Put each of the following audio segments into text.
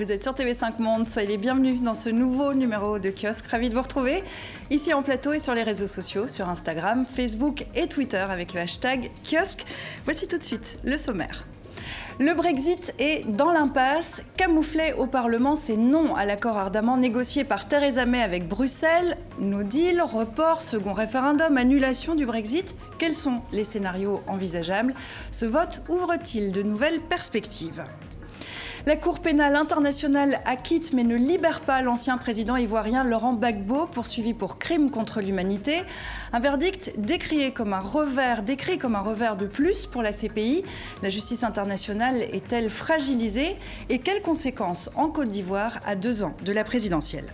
vous êtes sur TV5 Monde, soyez les bienvenus dans ce nouveau numéro de kiosque. Ravi de vous retrouver ici en plateau et sur les réseaux sociaux, sur Instagram, Facebook et Twitter avec le hashtag kiosque. Voici tout de suite le sommaire. Le Brexit est dans l'impasse. Camouflé au Parlement, c'est non à l'accord ardemment négocié par Theresa May avec Bruxelles. No deal, report, second référendum, annulation du Brexit. Quels sont les scénarios envisageables? Ce vote ouvre-t-il de nouvelles perspectives? La Cour pénale internationale acquitte mais ne libère pas l'ancien président ivoirien Laurent Gbagbo, poursuivi pour crime contre l'humanité. Un verdict décrié comme un revers, décrit comme un revers de plus pour la CPI. La justice internationale est-elle fragilisée? Et quelles conséquences en Côte d'Ivoire à deux ans de la présidentielle?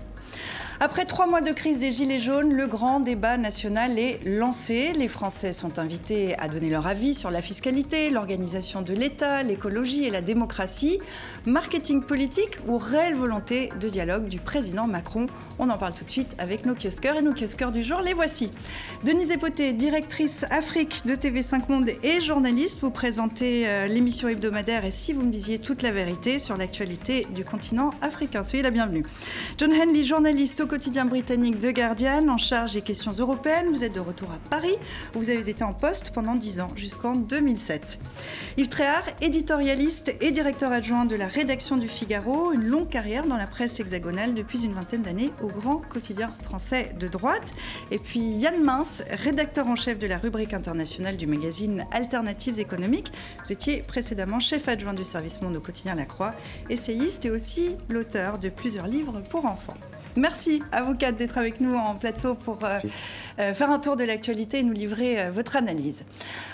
Après trois mois de crise des Gilets jaunes, le grand débat national est lancé. Les Français sont invités à donner leur avis sur la fiscalité, l'organisation de l'État, l'écologie et la démocratie. Marketing politique ou réelle volonté de dialogue du président Macron on en parle tout de suite avec nos kiosqueurs et nos kiosqueurs du jour. Les voici. Denise Epoté, directrice Afrique de TV5 Monde et journaliste, vous présentez euh, l'émission hebdomadaire et si vous me disiez toute la vérité sur l'actualité du continent africain. Soyez la bienvenue. John Henley, journaliste au quotidien britannique The Guardian, en charge des questions européennes. Vous êtes de retour à Paris où vous avez été en poste pendant 10 ans jusqu'en 2007. Yves Tréhard, éditorialiste et directeur adjoint de la rédaction du Figaro, une longue carrière dans la presse hexagonale depuis une vingtaine d'années grand quotidien français de droite. Et puis Yann Mince, rédacteur en chef de la rubrique internationale du magazine Alternatives économiques. Vous étiez précédemment chef adjoint du service Monde au quotidien La Croix, essayiste et aussi l'auteur de plusieurs livres pour enfants. Merci à vous quatre d'être avec nous en plateau pour euh, euh, faire un tour de l'actualité et nous livrer euh, votre analyse.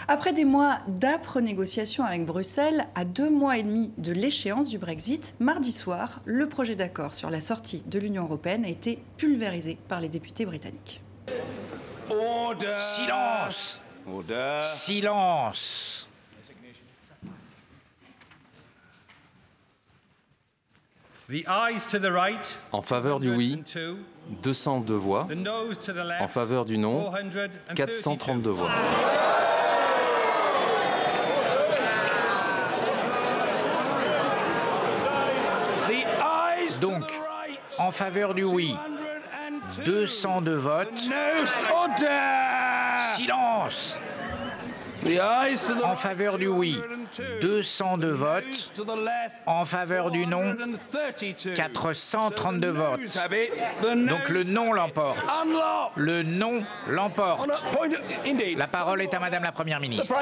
Après des mois d'âpres négociations avec Bruxelles, à deux mois et demi de l'échéance du Brexit, mardi soir, le projet d'accord sur la sortie de l'Union européenne a été pulvérisé par les députés britanniques. Silence Silence En faveur du oui, 202 voix. En faveur du non, 432 voix. Donc, en faveur du oui, 202 votes. Silence En faveur du oui, 202 votes. En faveur du non, 432 votes. Donc le non l'emporte. Le non l'emporte. La parole est à Madame la Première ministre.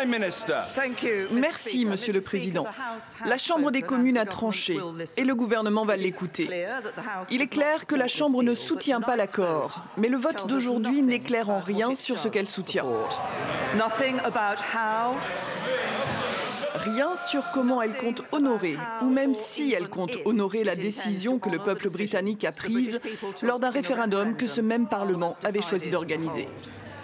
Merci, Monsieur le Président. La Chambre des communes a tranché et le gouvernement va l'écouter. Il est clair que la Chambre ne soutient pas l'accord, mais le vote d'aujourd'hui n'éclaire en rien sur ce qu'elle soutient. Rien sur comment elle compte honorer, ou même si elle compte honorer la décision que le peuple britannique a prise lors d'un référendum que ce même Parlement avait choisi d'organiser.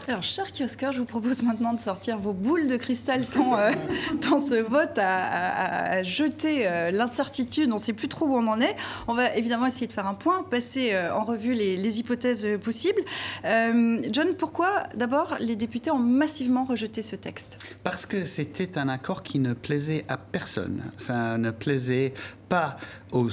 Alors, cher kiosqueur, je vous propose maintenant de sortir vos boules de cristal tant, euh, ce vote à, jeter euh, l'incertitude. On ne sait plus trop où on en est. On va évidemment essayer de faire un point, passer euh, en revue les, hypothèses possibles. John, pourquoi d'abord les députés ont massivement rejeté ce texte? Parce que c'était un accord qui ne plaisait à personne. Ça ne plaisait pas aux,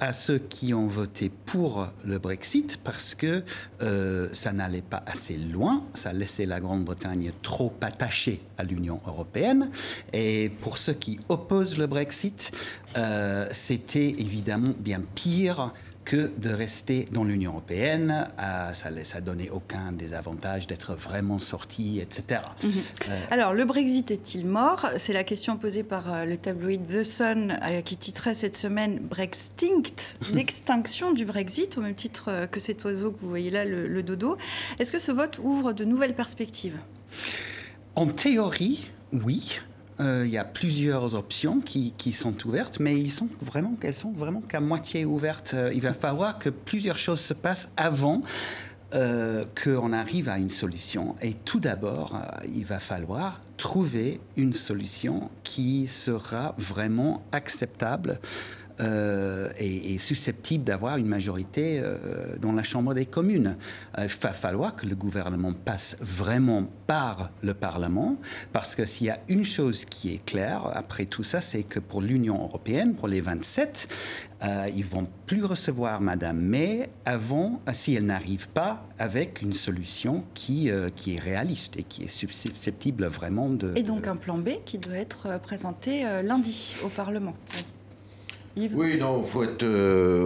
à ceux qui ont voté pour le Brexit parce que euh, ça n'allait pas assez loin, ça laissait la Grande-Bretagne trop attachée à l'Union européenne. Et pour ceux qui opposent le Brexit, euh, c'était évidemment bien pire que de rester dans l'Union européenne. Euh, ça ne donnait aucun des avantages d'être vraiment sorti, etc. Mhm. Euh, Alors, le Brexit est-il mort? C'est la question posée par euh, le tabloïd The Sun qui titrait cette semaine Brextinct, l'extinction du Brexit, au même titre que cet oiseau que vous voyez là, le dodo. Est-ce que ce vote ouvre de nouvelles perspectives? En théorie, oui. Euh, il y a plusieurs options qui, sont ouvertes, mais ils sont vraiment, elles sont vraiment qu'à moitié ouvertes. Euh, il va falloir que plusieurs choses se passent avant euh, qu'on arrive à une solution. Et tout d'abord, il va falloir trouver une solution qui sera vraiment acceptable est, susceptible d'avoir une majorité dans la Chambre des communes. il va falloir que le gouvernement passe vraiment par le Parlement, parce que s'il y a une chose qui est claire après tout ça, c'est que pour l'Union européenne, pour les 27, euh, ils vont plus recevoir Madame May avant, si elle n'arrive pas avec une solution qui, euh, qui est réaliste et qui est susceptible vraiment de... Et donc un plan B qui doit être euh, présenté lundi au Parlement. Oui, non, il faut être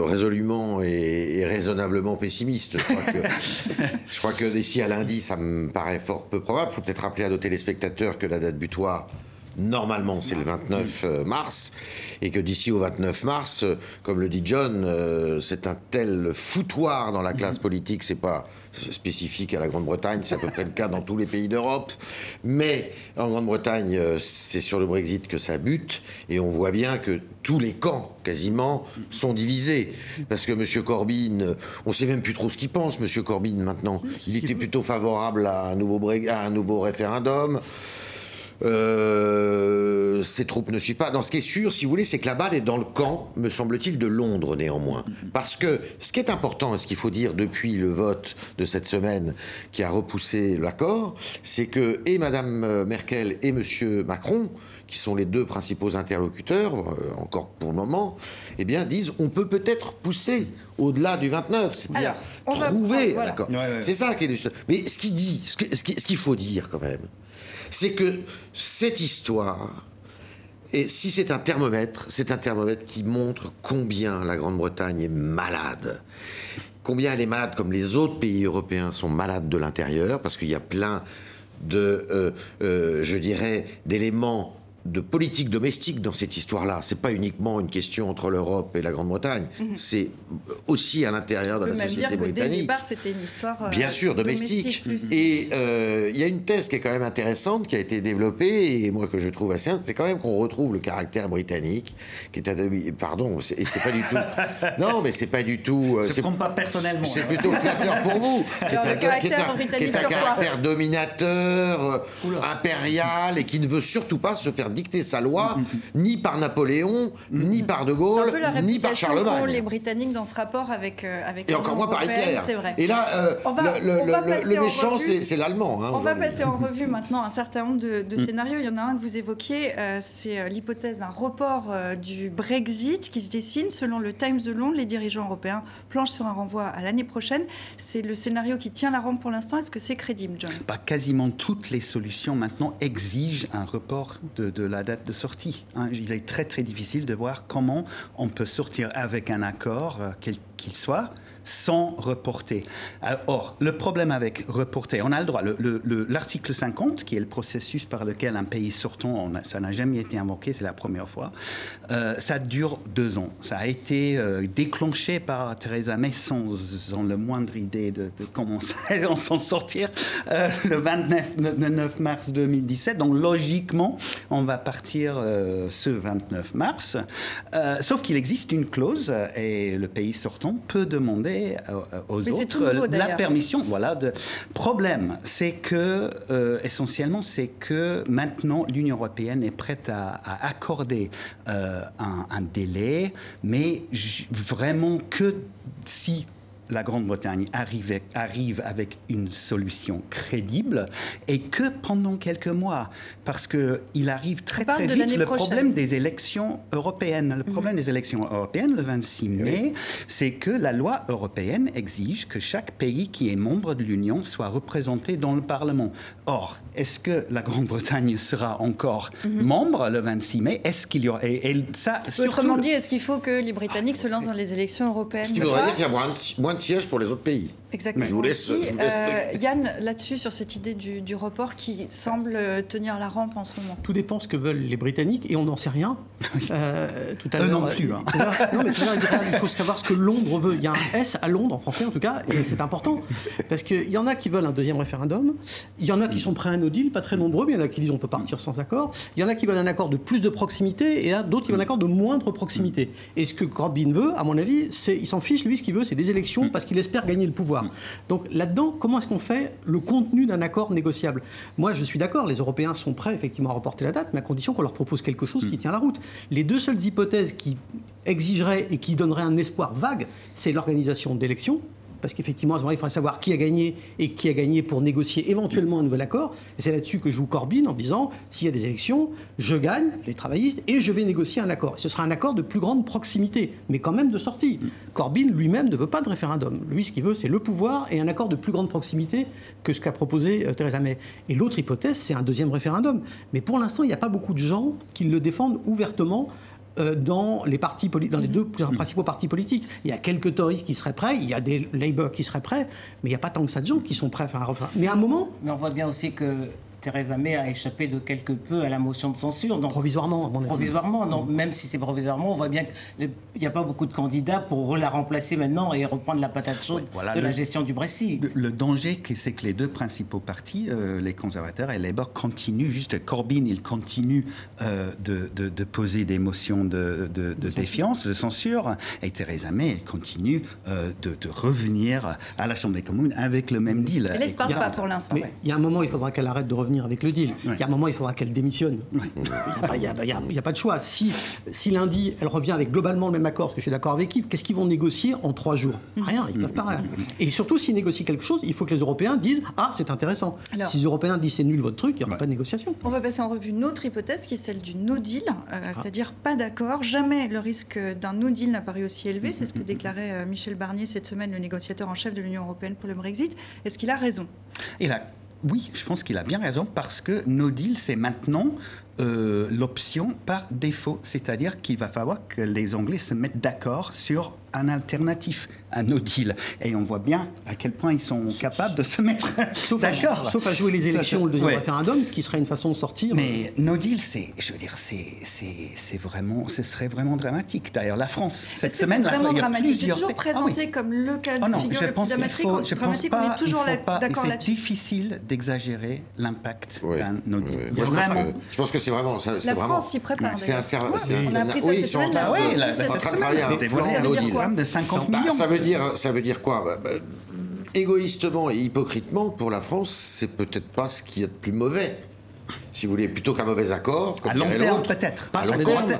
résolument et, raisonnablement pessimiste. Je crois, que, d'ici à lundi, ça me paraît fort peu probable. Il faut peut-être rappeler à nos téléspectateurs que la date butoir, normalement, c'est le 29 mars et que d'ici au 29 mars, euh, comme le dit John, euh, c'est un tel foutoir dans la classe politique, c'est pas spécifique à la Grande-Bretagne, c'est à peu près le cas dans tous les pays d'Europe, mais en Grande-Bretagne, euh, c'est sur le Brexit que ça bute, et on voit bien que tous les camps, quasiment, sont divisés. Parce que M. Corbyn, on ne sait même plus trop ce qu'il pense, M. Corbyn, maintenant. Il était plutôt favorable à un nouveau, à un nouveau référendum. Euh, ces troupes ne suivent pas. Dans ce qui est sûr, si vous voulez, c'est que la balle est dans le camp, me semble-t-il, de Londres néanmoins. Parce que ce qui est important, et ce qu'il faut dire depuis le vote de cette semaine qui a repoussé l'accord, c'est que et Mme Merkel et M. Macron, qui sont les deux principaux interlocuteurs, euh, encore pour le moment, eh bien, disent on peut peut-être pousser au-delà du 29, c'est-à-dire trouver l'accord. C'est ça qui est... Mais ce qu'il dit, ce qu'il faut dire quand même, c'est que cette histoire, et si c'est un thermomètre, c'est un thermomètre qui montre combien la Grande-Bretagne est malade. Combien elle est malade comme les autres pays européens sont malades de l'intérieur, parce qu'il y a plein de, euh, euh, je dirais, d'éléments de politique domestique dans cette histoire-là. C'est pas uniquement une question entre l'Europe et la Grande-Bretagne. Mhm. C'est aussi à l'intérieur de la société britannique. dès le départ, c'était une histoire. Euh, Bien sûr, domestique. et euh, il y a une thèse qui est quand même intéressante, qui a été développée, et moi que je trouve assez, c'est quand même qu'on retrouve le caractère britannique, qui est à pardon, et c'est pas du tout. non, mais c'est pas du tout. Euh, je ne pas personnellement. C'est plutôt flatteur pour vous. qui est un, caractère dominateur, impérial, et qui ne veut surtout pas se faire dicter sa loi, ni par Napoléon, ni par De Gaulle, ni par Charlemagne. les Britanniques dans ce rapport avec euh, avec Et encore moins par Hitler. C'est vrai. Et là, euh, le, méchant, c'est l'allemand. Hein, on va passer en revue maintenant un certain nombre de, mm. scénarios. Il y en a un que vous évoquiez, euh, c'est l'hypothèse d'un report du Brexit qui se dessine. Selon le Times de Londres, les dirigeants européens planchent sur un renvoi à l'année prochaine. C'est le scénario qui tient la rampe pour l'instant. Est-ce que c'est crédible, John? Bah, Quasiment toutes les solutions maintenant exigent un report de de la date de sortie. Hein. Il est très très difficile de voir comment on peut sortir avec un accord, euh, quel qu'il soit, sans reporter. Or, le problème avec reporter, on a le droit. L'article 50, qui est le processus par lequel un pays sortant, ça n'a jamais été invoqué, c'est la première fois, euh, ça dure deux ans. Ça a été euh, déclenché par Theresa May sans, sans le moindre idée de, comment on s'en sortir euh, le 29 9 mars 2017. Donc, logiquement, on va partir ce 29 mars. sauf qu'il existe une clause et le pays sortant peut demander euh, aux autres la permission. Voilà. De... Problème, c'est que euh, essentiellement, c'est que maintenant l'Union européenne est prête à, accorder euh, un, un, délai, mais vraiment que si la Grande-Bretagne arrive, arrive, avec une solution crédible et que pendant quelques mois, parce qu'il arrive très très vite le problème des élections européennes. Le problème mhm. des élections européennes, le 26 mai, c'est que la loi européenne exige que chaque pays qui est membre de l'Union soit représenté dans le Parlement. Or, est-ce que la Grande-Bretagne sera encore mhm. membre le 26 mai? Est-ce qu'il y aura et, ça, Autrement dit, est-ce qu'il faut que les Britanniques se lancent dans les élections européennes? Ce qui voudrait dire qu'il y a moins de sièges pour les autres pays. Exactement. Je vous laisse, euh, Yann, là-dessus, sur cette idée du, report qui semble tenir la rampe en ce moment. Tout dépend ce que veulent les Britanniques et on n'en sait rien. Euh, tout à l'heure. non plus. Hein. non, mais il faut savoir ce que Londres veut. Il y a un S à Londres, en français en tout cas, et c'est important. Parce qu'il y en a qui veulent un deuxième référendum. Il y en a qui sont prêts à un no deal, pas très nombreux, mais il y en a qui disent on peut partir sans accord. Il y en a qui veulent un accord de plus de proximité et d'autres qui veulent un accord de moindre proximité. Et ce que Corbyn veut, à mon avis, c'est il s'en fiche. Lui, ce qu'il veut, c'est des élections parce qu'il espère gagner le pouvoir. Donc là-dedans, comment est-ce qu'on fait le contenu d'un accord négociable? Moi, je suis d'accord, les Européens sont prêts effectivement à reporter la date, mais à condition qu'on leur propose quelque chose qui tient la route. Les deux seules hypothèses qui exigeraient et qui donneraient un espoir vague, c'est l'organisation d'élections parce qu'effectivement, à ce moment-là, il faudrait savoir qui a gagné et qui a gagné pour négocier éventuellement un nouvel accord. Et c'est là-dessus que joue Corbyn en disant s'il y a des élections, je gagne, les travaillistes, et je vais négocier un accord. ce sera un accord de plus grande proximité, mais quand même de sortie. Corbyn lui-même ne veut pas de référendum. Lui, ce qu'il veut, c'est le pouvoir et un accord de plus grande proximité que ce qu'a proposé euh, Theresa May. Et l'autre hypothèse, c'est un deuxième référendum. Mais pour l'instant, il n'y a pas beaucoup de gens qui le défendent ouvertement dans les, partis dans les deux principaux partis politiques. Il y a quelques Tories qui seraient prêts, il y a des Labour qui seraient prêts, mais il n'y a pas tant que ça de gens qui sont prêts à faire un referendum. Mais à un moment... Mais on voit bien aussi que Theresa May a échappé de quelque peu à la motion de censure. Donc, provisoirement, à mon avis. Provisoirement, donc même si c'est provisoirement, on voit bien qu'il n'y a pas beaucoup de candidats pour la remplacer maintenant et reprendre la patate chaude de la gestion du Brexit. Le, danger, c'est que les deux principaux partis, euh, les conservateurs et les Labour, continuent, juste Corbyn, il continue euh, de, de, poser des motions de, de, défiance, de censure, et Theresa May, elle continue euh, de, revenir à la Chambre des communes avec le même deal. Elle n'espère pas pour l'instant. Il y a un moment, il faudra qu'elle arrête de revenir avec le deal. Il y a un moment, il faudra qu'elle démissionne. Il n'y a, pas de choix. Si, si lundi, elle revient avec globalement le même accord, parce que je suis d'accord avec qui, qu'est-ce qu'ils vont négocier en trois jours? Rien, ils ne peuvent pas rien. Et surtout, s'ils négocient quelque chose, il faut que les Européens disent Ah, c'est intéressant. si les Européens disent c'est nul votre truc, il n'y aura pas de négociation. On va passer en revue une autre hypothèse qui est celle du no deal, euh, ah. c'est-à-dire pas d'accord. Jamais le risque d'un no deal n'a paru aussi élevé. C'est ce que déclarait euh, Michel Barnier cette semaine, le négociateur en chef de l'Union européenne pour le Brexit. Est-ce qu'il a raison? Il a oui, je pense qu'il a bien raison parce que no deal, c'est maintenant euh, l'option par défaut. C'est-à-dire qu'il va falloir que les Anglais se mettent d'accord sur un alternatif un no deal. Et on voit bien à quel point ils sont capables de se mettre d'accord. Sauf à jouer les élections ou le deuxième référendum, ce qui serait une façon de sortir. Mais no deal, c'est, je veux dire, c'est, c'est, vraiment, ce serait vraiment dramatique. D'ailleurs, la France, cette semaine, c'est vraiment dramatique. C'est toujours présenté ah comme le cas de oh figure je le pense plus faut, je pense pas, toujours d'accord là-dessus. C'est difficile d'exagérer l'impact d'un no deal. Vraiment. Je pense que c'est vraiment. La France s'y prépare. C'est un service. On a appris ça cette semaine. Oui, en train de travailler un de 50 millions. Ça veut dire, ça veut dire quoi bah, bah, Égoïstement et hypocritement, pour la France, c'est peut-être pas ce qu'il y a de plus mauvais si vous voulez, plutôt qu'un mauvais accord. à long terme, peut-être. À,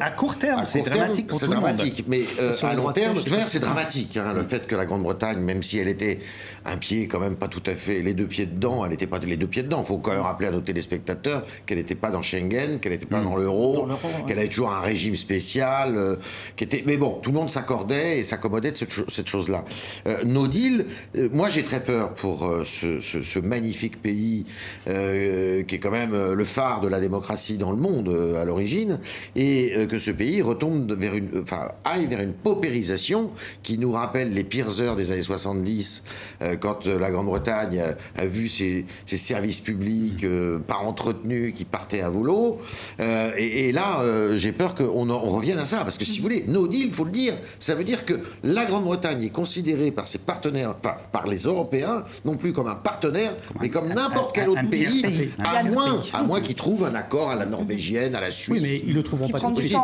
à, court terme, c'est dramatique C'est dramatique, mais euh, à long terme, c'est dramatique. Hein, le fait que la Grande-Bretagne, même si elle était un pied quand même pas tout à fait, les deux pieds dedans, elle n'était pas les deux pieds dedans. Il faut quand même rappeler à nos téléspectateurs qu'elle n'était pas dans Schengen, qu'elle n'était pas mm. dans l'euro, qu'elle avait toujours un régime spécial, euh, qui était. Mais bon, tout le monde s'accordait et s'accommodait de cette, chose-là. Euh, no deal, moi j'ai très peur pour ce, ce, magnifique pays qui est quand même le phare de la démocratie dans le monde euh, à l'origine, et euh, que ce pays retombe vers une, enfin, aille vers une paupérisation qui nous rappelle les pires heures des années 70, euh, quand la Grande-Bretagne a, vu ses, services publics pas entretenus qui partaient à volo. Et, là, j'ai peur qu'on on revienne à ça, parce que si vous voulez, no deal, il faut le dire, ça veut dire que la Grande-Bretagne est considérée par ses partenaires, enfin par les Européens, non plus comme un partenaire, mais comme n'importe quel autre pays, à moins, à moins qui trouvent un accord à la norvégienne, à la Suisse. Oui, mais ils le trouveront pas tout de suite.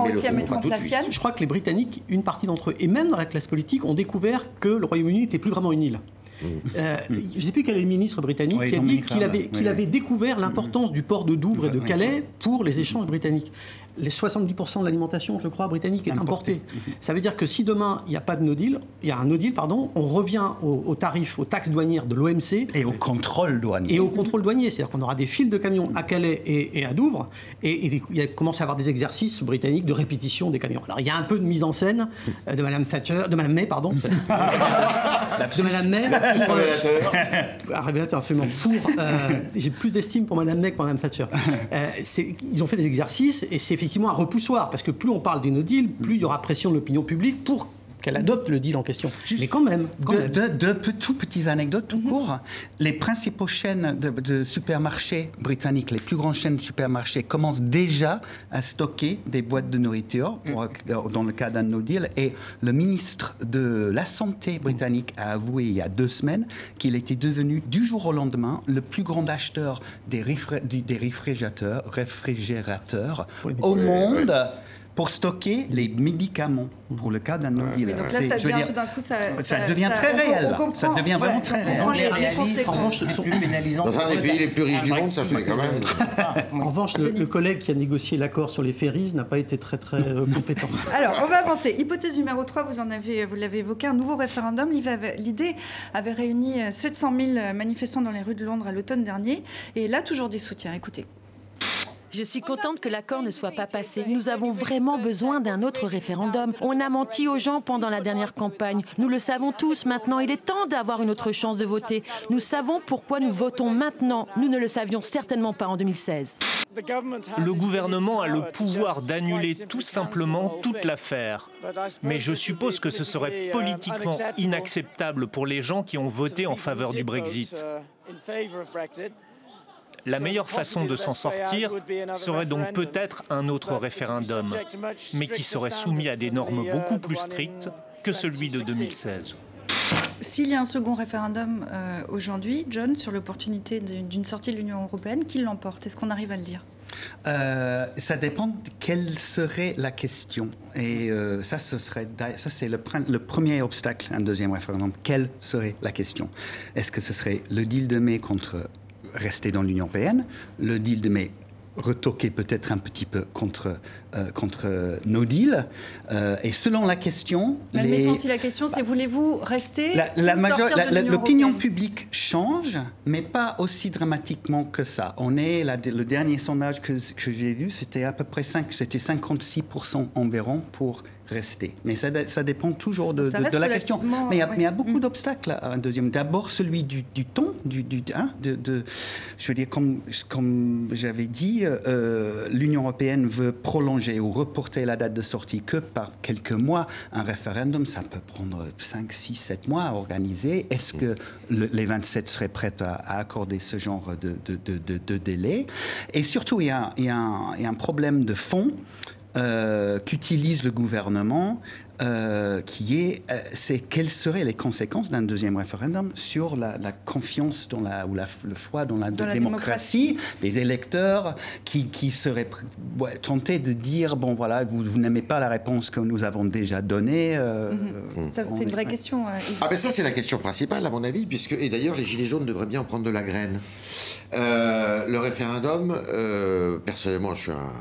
Je crois que les Britanniques, une partie d'entre eux, et même dans la classe politique, ont découvert que le Royaume-Uni n'était plus vraiment une île. Euh, je ne sais plus quel est le ministre britannique qui a dit qu'il avait, découvert l'importance du port de Douvres et de Calais pour les échanges britanniques les 70% de l'alimentation, je crois, britannique est importée. Ça veut dire que si demain, il n'y a pas de no deal, il y a un no deal, pardon, on revient aux, tarifs, aux taxes douanières de l'OMC. Et au contrôle douanier. Et au contrôle douanier. C'est-à-dire qu'on aura des files de camions à Calais et, à Douvres. Et, il commence à avoir des exercices britanniques de répétition des camions. Alors, il y a un peu de mise en scène euh, de Mme Thatcher, de Mme May, pardon. de Mme May. Un révélateur, absolument. Pour, euh, j'ai plus d'estime pour Mme May que pour Mme Thatcher. Euh, ils ont fait des exercices et c'est effectivement un repoussoir, parce que plus on parle du no deal, plus il y aura pression de l'opinion publique pour qu'elle adopte le deal en question. Mais quand même. deux, tout petites anecdotes tout court. Les principaux chaînes de, supermarchés britanniques, les plus grandes chaînes de supermarchés, commencent déjà à stocker des boîtes de nourriture pour, euh, dans le cas d'un no deal. Et le ministre de la Santé britannique a avoué il y a deux semaines qu'il était devenu du jour au lendemain le plus grand acheteur des, des réfrigérateurs, réfrigérateurs au monde pour stocker les médicaments pour le cas d'un no deal. donc là, ça devient tout d'un coup, ça, ça, devient très réel. ça devient vraiment très réel. En revanche, c'est plus pénalisant. Dans un des pays les plus riches du monde, ça fait quand même. En revanche, le, collègue qui a négocié l'accord sur les ferries n'a pas été très très euh, compétent. Alors, on va avancer. Hypothèse numéro 3, vous en avez, vous l'avez évoqué, un nouveau référendum. L'idée avait réuni 700 000 manifestants dans les rues de Londres à l'automne dernier, et là toujours des soutiens. Écoutez. Je suis contente que l'accord ne soit pas passé. Nous avons vraiment besoin d'un autre référendum. On a menti aux gens pendant la dernière campagne. Nous le savons tous maintenant. Il est temps d'avoir une autre chance de voter. Nous savons pourquoi nous votons maintenant. Nous ne le savions certainement pas en 2016. Le gouvernement a le pouvoir d'annuler tout simplement toute l'affaire. Mais je suppose que ce serait politiquement inacceptable pour les gens qui ont voté en faveur du Brexit. La meilleure façon de s'en sortir serait donc peut-être un autre référendum, mais qui serait soumis à des normes beaucoup plus strictes que celui de 2016. S'il y a un second référendum euh, aujourd'hui, John, sur l'opportunité d'une sortie de l'Union européenne, qui l'emporte? Est-ce qu'on arrive à le dire? Euh, ça dépend de quelle serait la question. Et euh, ça, ce serait, ça c'est le, le, premier obstacle, un deuxième référendum. Quelle serait la question? Est-ce que ce serait le deal de mai contre rester dans l'Union européenne. Le deal de mai retoqué peut-être un petit peu contre, euh, contre no deal. Euh, et selon la question... Mais admettons si la question c'est voulez-vous rester la, L'opinion publique change, mais pas aussi dramatiquement que ça. On est, le dernier sondage que, que j'ai vu, c'était à peu près 5, c'était 56% environ pour rester. Mais ça, ça dépend toujours de, de, la question. Mais il y, a beaucoup mm. d'obstacles à un deuxième. D'abord celui du, du ton, du, du hein, de, je veux dire, comme, comme j'avais dit, euh, l'Union européenne veut prolonger ou reporter la date de sortie que par quelques mois. Un référendum, ça peut prendre 5, 6, 7 mois à organiser. Est-ce que les 27 seraient prêts à, accorder ce genre de, de, délai? Et surtout, il y, a, il y a un problème de fond. Euh, qu'utilise le gouvernement, euh, qui est, euh, c'est quelles seraient les conséquences d'un deuxième référendum sur la, confiance dans la, ou la, le foi dans la, démocratie, des électeurs qui, qui seraient tentés de dire bon voilà vous, vous n'aimez pas la réponse que nous avons déjà donnée. Mhm. c'est une vraie question. ah ben ça c'est la question principale à mon avis puisque et d'ailleurs les gilets jaunes devraient bien en prendre de la graine. le référendum, personnellement je suis un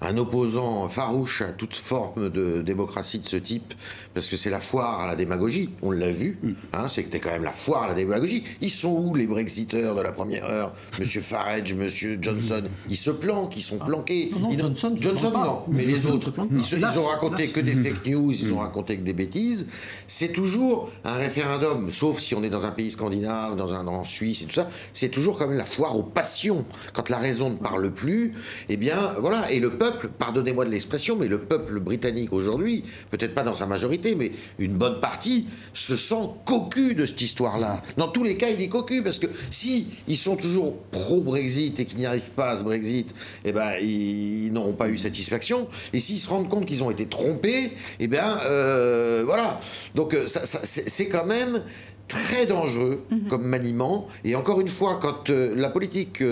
un opposant farouche à toute forme de démocratie de ce type, parce que c'est la foire à la démagogie, on l'a vu, mm. hein, c'était quand même la foire à la démagogie. Ils sont où les Brexiteurs de la première heure? Monsieur Farage, Monsieur Johnson Ils se planquent, ils sont ah. planqués. Non, Johnson, Johnson non, mais les autres, ils, ont raconté que des fake news, ils ont mm. raconté que des bêtises. C'est toujours un référendum, sauf si on est dans un pays scandinave, dans un en Suisse et tout ça, c'est toujours quand même la foire aux passions. Quand la raison ne parle plus, eh bien voilà, et le peuple pardonnez-moi de l'expression, mais le peuple britannique aujourd'hui, peut-être pas dans sa majorité, mais une bonne partie, se sent cocu de cette histoire-là. Dans tous les cas, il est cocu, parce que si ils sont toujours pro-Brexit et qu'ils n'y arrivent pas à ce Brexit, eh ben, ils n'auront pas eu satisfaction. Et s'ils se rendent compte qu'ils ont été trompés, eh bien, euh, voilà. Donc, euh, c'est quand même très dangereux mhm. comme maniement. Et encore une fois, quand euh, la politique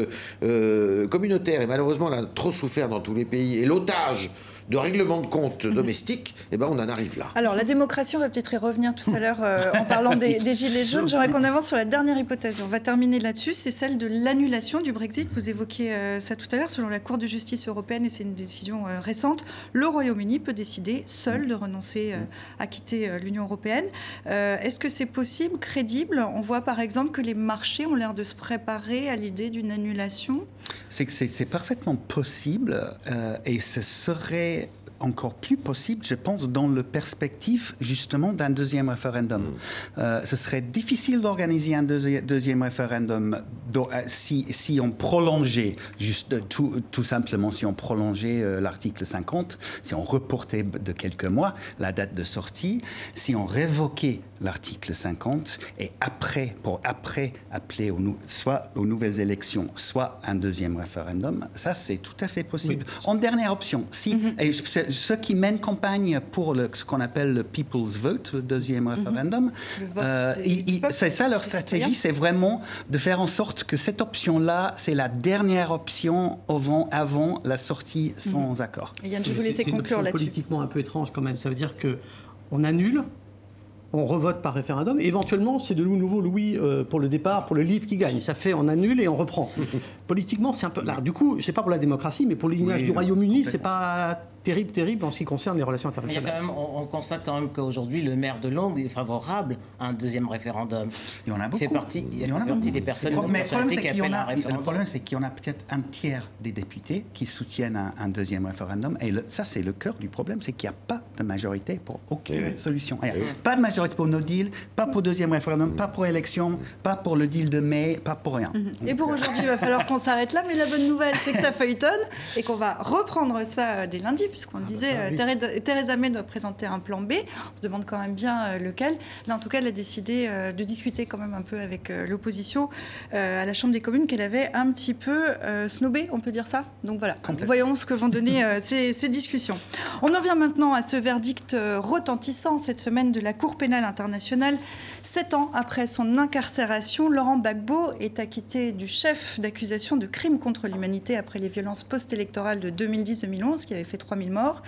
euh, communautaire, et malheureusement elle a trop souffert dans tous les pays, et l'otage de règlement de compte mhm. domestique, eh ben on en arrive là. Alors la démocratie, on va peut-être y revenir tout à l'heure euh, en parlant des, gilets jaunes. J'aimerais qu'on avance sur la dernière hypothèse. On va terminer là-dessus, c'est celle de l'annulation du Brexit. Vous évoquiez euh, ça tout à l'heure. Selon la Cour de justice européenne, et c'est une décision euh, récente, le Royaume-Uni peut décider seul de renoncer à quitter l'Union européenne. Est-ce que c'est possible, crédible? On voit par exemple que les marchés ont l'air de se préparer à l'idée d'une annulation. C'est que c'est parfaitement possible et ce serait encore plus possible, je pense, dans le perspective justement d'un deuxième référendum. Mm. Euh, ce serait difficile d'organiser un deuxième référendum euh, si, si, on prolongeait, juste euh, tout, tout simplement, si on prolongeait l'article 50, si on reportait de quelques mois la date de sortie, si on révoquait l'article 50 et après, pour après appeler au, soit aux nouvelles élections, soit un deuxième référendum, ça c'est tout à fait possible. En dernière option, si, mm-hmm ceux qui mènent campagne pour le, ce qu'on appelle le People's Vote, le deuxième mhm. référendum, euh, c'est ça leur stratégie, c'est vraiment de faire en sorte que cette option-là, c'est la dernière option avant, avant la sortie sans Mhm. accord. Et Yann, je vous laisser C'est une conclure option là-dessus. politiquement un peu étrange quand même. Ça veut dire que on annule, on revote par référendum, éventuellement c'est de nouveau Louis euh, pour le départ, pour le livre qui gagne. Ça fait on annule et on reprend. Politiquement, c'est un peu. Là, du coup, je sais pas pour la démocratie, mais pour l'image Oui, du Royaume-Uni, c'est pas terrible, terrible en ce qui concerne les relations Mais il y a internationales. quand même, on, on constate quand même qu'aujourd'hui, le maire de Londres est favorable à un deuxième référendum. Il y en a beaucoup. fait partie, il, y en a fait partie beaucoup. des personnes, Mais des le problème, qui qu'il y en appellent un a, le référendum. problème, c'est qu'il y en a peut-être un tiers des députés qui soutiennent un, un deuxième référendum. Et le- ça, c'est le cœur du problème, c'est qu'il n'y a pas de majorité pour aucune oui. solution. Oui. Pas de majorité pour no deal, pas pour deuxième référendum, pas pour élection, pas pour le deal de mai, pas pour rien. Et pour aujourd'hui, il va falloir qu'on s'arrête là. Mais la bonne nouvelle, c'est que ça feuilletonne et qu'on va reprendre ça euh, dès lundi, puisqu'on le disait, ça, euh, oui. Thérèse- Theresa May doit présenter un plan B. On se demande quand même bien euh, lequel. Là, en tout cas, elle a décidé de discuter quand même un peu avec l'opposition à la Chambre des communes qu'elle avait un petit peu snobé, on peut dire ça. Donc voilà, voyons ce que vont donner ces, ces discussions. On en vient maintenant à ce verdict retentissant cette semaine de la Cour pénale internationale. Sept ans après son incarcération, Laurent Gbagbo est acquitté du chef d'accusation de crimes contre l'humanité après les violences post-électorales de 2010-2011 qui avaient fait 3000 morts.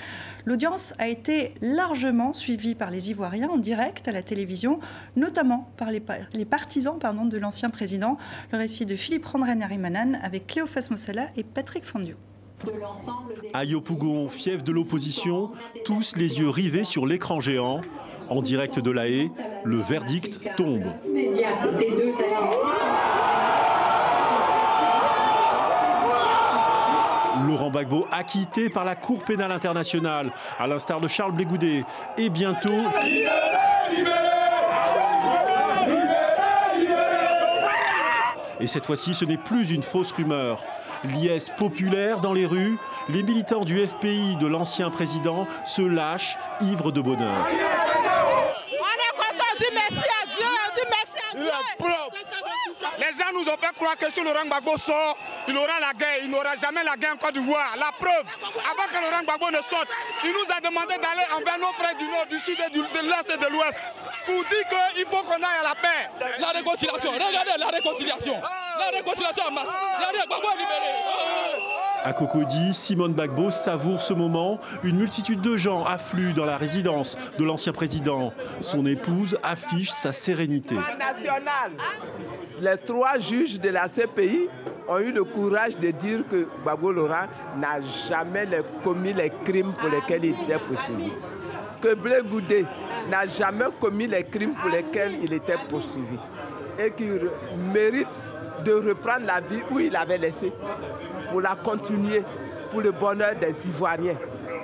L'audience a été largement suivie par les Ivoiriens en direct à la télévision, notamment par les, pa- les partisans pardon, de l'ancien président. Le récit de Philippe Randren Narimanan avec Cléophas Mossala et Patrick Fondiou. Ayopougon, fief de l'opposition, tous les yeux rivés sur l'écran géant. En direct de la haie, le verdict tombe. Laurent Gbagbo acquitté par la Cour pénale internationale, à l'instar de Charles Blégoudet. Et bientôt, Et cette fois-ci, ce n'est plus une fausse rumeur. Liesse populaire dans les rues, les militants du FPI de l'ancien président se lâchent, ivres de bonheur. On est content, on dit merci à Dieu, on dit merci à Dieu. Les gens nous ont fait croire que si Laurent Gbagbo sort, il aura la guerre. Il n'aura jamais la guerre en Côte d'Ivoire. La preuve, avant que Laurent Gbagbo ne sorte, il nous a demandé d'aller envers nos frères du Nord, du Sud, et de l'Est et de l'Ouest pour dire qu'il faut qu'on aille à la paix. La réconciliation, regardez la réconciliation. La réconciliation en masse. La Gbagbo est libéré. À Cocody, Simone Gbagbo savoure ce moment. Une multitude de gens affluent dans la résidence de l'ancien président. Son épouse affiche sa sérénité. Les trois juges de la CPI ont eu le courage de dire que Gbagbo Laurent n'a jamais commis les crimes pour lesquels il était poursuivi. Que Blé Goudé n'a jamais commis les crimes pour lesquels il était poursuivi. Et qu'il mérite de reprendre la vie où il avait laissé pour la continuer pour le bonheur des Ivoiriens.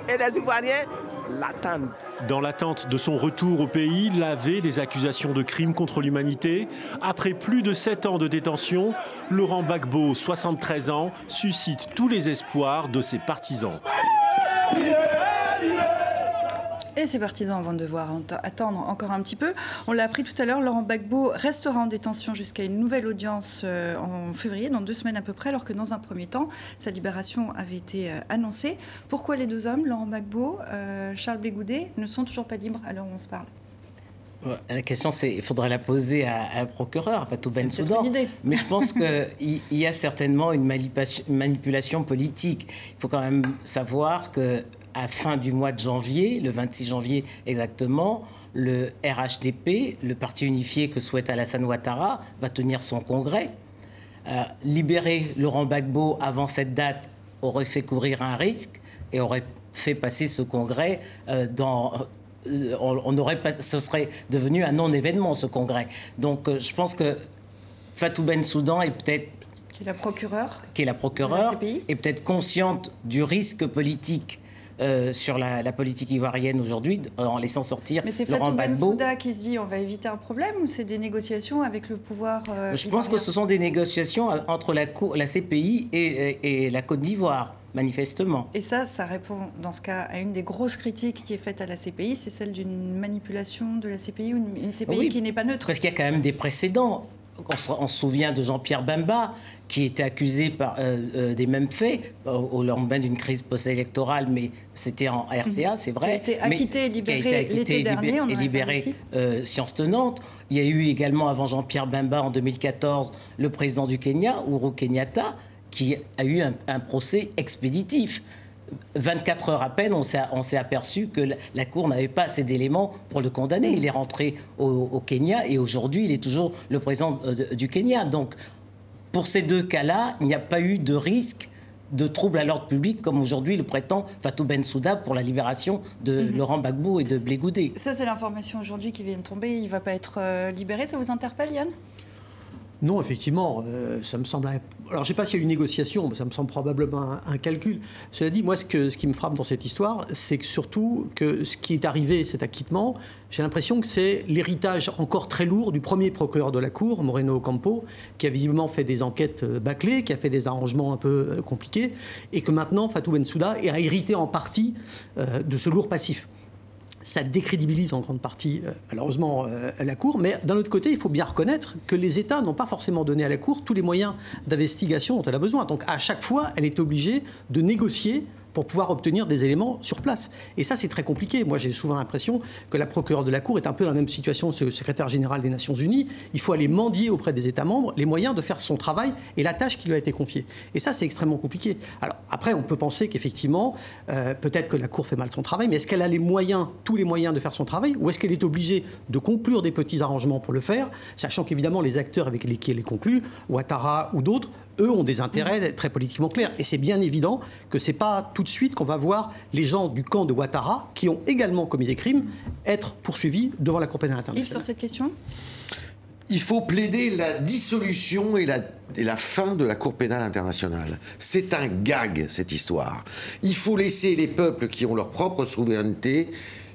Et les Ivoiriens l'attendent. Dans l'attente de son retour au pays, lavé des accusations de crimes contre l'humanité, après plus de 7 ans de détention, Laurent Gbagbo, 73 ans, suscite tous les espoirs de ses partisans. Et ses partisans vont devoir attendre encore un petit peu. On l'a appris tout à l'heure, Laurent Gbagbo restera en détention jusqu'à une nouvelle audience euh, en février, dans deux semaines à peu près, alors que dans un premier temps, sa libération avait été euh, annoncée. Pourquoi les deux hommes, Laurent Gbagbo, euh, Charles Blégoudet, ne sont toujours pas libres à l'heure où on se parle? La question, c'est, il faudrait la poser à, à un procureur, à Fatou une idée. Mais je pense qu'il y a certainement une manipulation politique. Il faut quand même savoir que à fin du mois de janvier, le 26 janvier exactement, le RHDP, le parti unifié que souhaite Alassane Ouattara, va tenir son congrès. Euh, libérer Laurent Gbagbo avant cette date aurait fait courir un risque et aurait fait passer ce congrès euh, dans. euh, on, on aurait pas- ce serait devenu un non-événement, ce congrès. Donc euh, je pense que Fatou Bensoudan est peut-être Qui est la procureure qui est la procureure, est peut-être consciente du risque politique euh, sur la, la politique ivoirienne aujourd'hui, euh, en laissant sortir Mais c'est Laurent Gbagbo. Bensouda qui se dit on va éviter un problème ou c'est des négociations avec le pouvoir euh, Je pense que ce sont des négociations euh, entre la, CPI et, et- et la Côte d'Ivoire, manifestement. Et ça, ça répond dans ce cas à une des grosses critiques qui est faite à la CPI, c'est celle d'une manipulation de la CPI ou une, une CPI Oui, qui n'est pas neutre. Parce qu'il y a quand même des précédents. On se, souvient de Jean-Pierre Bemba, qui était accusé par des mêmes faits au, lendemain d'une crise post-électorale, mais c'était en RCA, c'est vrai. Qui a été acquitté et libéré l'été dernier. et libéré science tenante. Il y a eu également, avant Jean-Pierre Bemba, en 2014, le président du Kenya, Uhuru Kenyatta, qui a eu un procès expéditif. 24 heures à peine, on s'est aperçu que la Cour n'avait pas assez d'éléments pour le condamner. Il est rentré au, Kenya et aujourd'hui, il est toujours le président euh, du Kenya. Donc, pour ces deux cas-là, il n'y a pas eu de risque de trouble à l'ordre public comme aujourd'hui le prétend Fatou Bensouda pour la libération de mhm. Laurent Gbagbo et de Blé Ça, c'est l'information aujourd'hui qui vient de tomber. Il ne va pas être euh, libéré. Ça vous interpelle, Yann? Non, effectivement, euh, ça me semble. Alors, je ne sais pas s'il y a eu une négociation, mais ça me semble probablement un, calcul. Cela dit, moi, ce, qui me frappe dans cette histoire, c'est que surtout que ce qui est arrivé, cet acquittement, j'ai l'impression que c'est l'héritage encore très lourd du premier procureur de la Cour, Moreno Ocampo, qui a visiblement fait des enquêtes euh, bâclées, qui a fait des arrangements un peu euh, compliqués, et que maintenant, Fatou Bensouda a hérité en partie de ce lourd passif ça décrédibilise en grande partie, euh, malheureusement, euh, la Cour. Mais d'un autre côté, il faut bien reconnaître que les États n'ont pas forcément donné à la Cour tous les moyens d'investigation dont elle a besoin. Donc à chaque fois, elle est obligée de négocier pour pouvoir obtenir des éléments sur place. Et ça, c'est très compliqué. Moi, j'ai souvent l'impression que la procureure de la Cour est un peu dans la même situation que le secrétaire général des Nations Unies. Il faut aller mendier auprès des États membres les moyens de faire son travail et la tâche qui lui a été confiée. Et ça, c'est extrêmement compliqué. Alors, après, on peut penser qu'effectivement, euh, peut-être que la Cour fait mal son travail, mais est-ce qu'elle a les moyens, tous les moyens de faire son travail, ou est-ce qu'elle est obligée de conclure des petits arrangements pour le faire, sachant qu'évidemment, les acteurs avec lesquels elle les conclut, Ouattara ou d'autres, eux ont des intérêts très politiquement clairs. Et c'est bien évident que ce n'est pas tout de suite qu'on va voir les gens du camp de Ouattara, qui ont également commis des crimes, être poursuivis devant la Cour pénale internationale. Yves, sur cette question? Il faut plaider la dissolution et la, et la, fin de la Cour pénale internationale. C'est un gag, cette histoire. Il faut laisser les peuples qui ont leur propre souveraineté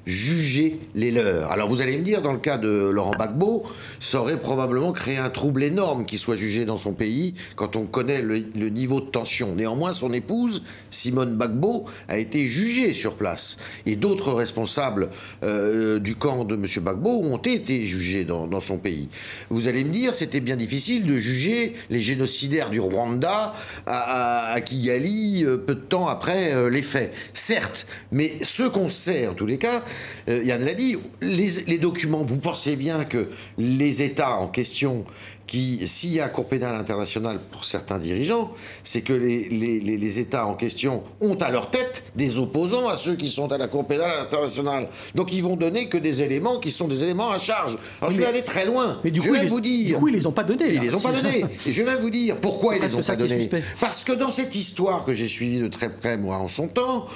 juger les leurs. Alors vous allez me dire, dans le cas de Laurent Gbagbo, ça aurait probablement créé un trouble énorme qu'il soit jugé dans son pays quand on connaît le, niveau de tension. Néanmoins, son épouse, Simone Gbagbo, a été jugée sur place. Et d'autres responsables euh, du camp de M. Gbagbo ont été jugés dans, son pays. Vous allez me dire, c'était bien difficile de juger les génocidaires du Rwanda à, Kigali euh, peu de temps après euh, les faits. Certes, mais ce qu'on sait en tous les cas, euh, Yann l'a dit, les, documents, vous pensez bien que les États en question qui, s'il y a un cour pénale internationale pour certains dirigeants, c'est que les, États en question ont à leur tête des opposants à ceux qui sont à la cour pénale internationale. Donc ils vont donner que des éléments qui sont des éléments à charge. Alors je vais aller très loin. Mais du je coup, vais ils, vous dire. Du coup, ils les ont pas donnés. Ils les ont pas donnés. Et je vais vous dire pourquoi ils les ont pas donnés. Parce que dans cette histoire que j'ai suivie de très près moi en son temps,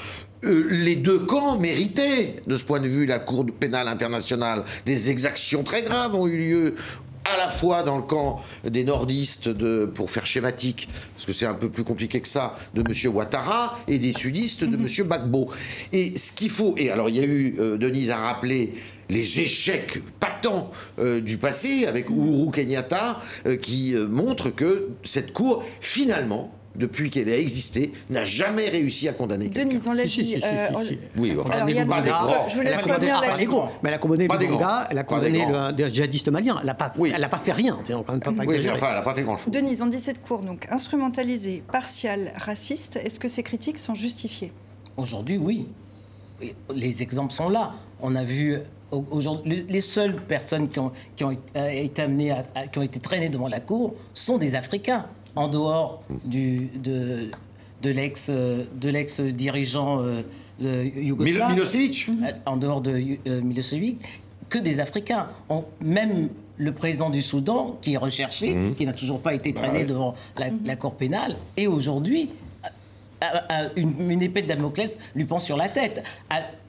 euh, les deux camps méritaient, de ce point de vue, la Cour pénale internationale. Des exactions très graves ont eu lieu à la fois dans le camp des nordistes, de, pour faire schématique, parce que c'est un peu plus compliqué que ça, de M. Ouattara, et des sudistes de M. Bagbo. Et ce qu'il faut, et alors il y a eu, euh, Denise a rappelé, les échecs patents euh, du passé avec Uhuru Kenyatta, qui montrent que cette cour, finalement, depuis qu'elle a existé, n'a jamais réussi à condamner quelqu'un. Denise, on l'a dit. Euh, oui, enfin, alors, il y a pas des grands. Je vous laisse revenir là-dessus. Mais elle a condamné le Bouga, elle a condamné le djihadiste malien. Elle n'a pas, oui. pas fait rien. On pas, pas oui, enfin, elle n'a pas fait grand-chose. Denise, on dit cette cour, donc instrumentalisée, partiale, raciste. Est-ce que ces critiques sont justifiées? Aujourd'hui, oui. Les exemples sont là. On a vu aujourd'hui, les seules personnes qui ont, qui ont euh, été amenées, qui ont été traînées devant la cour sont des Africains en dehors du, de, de l'ex de l'ex dirigeant euh, yougoslave, Milosevic, euh, en dehors de euh, Milosevic, que des Africains. On, même le président du Soudan, qui est recherché, mhm. qui n'a toujours pas été traîné bah devant la, la, Cour pénale, et aujourd'hui une, épée de Damoclès lui pend sur la tête.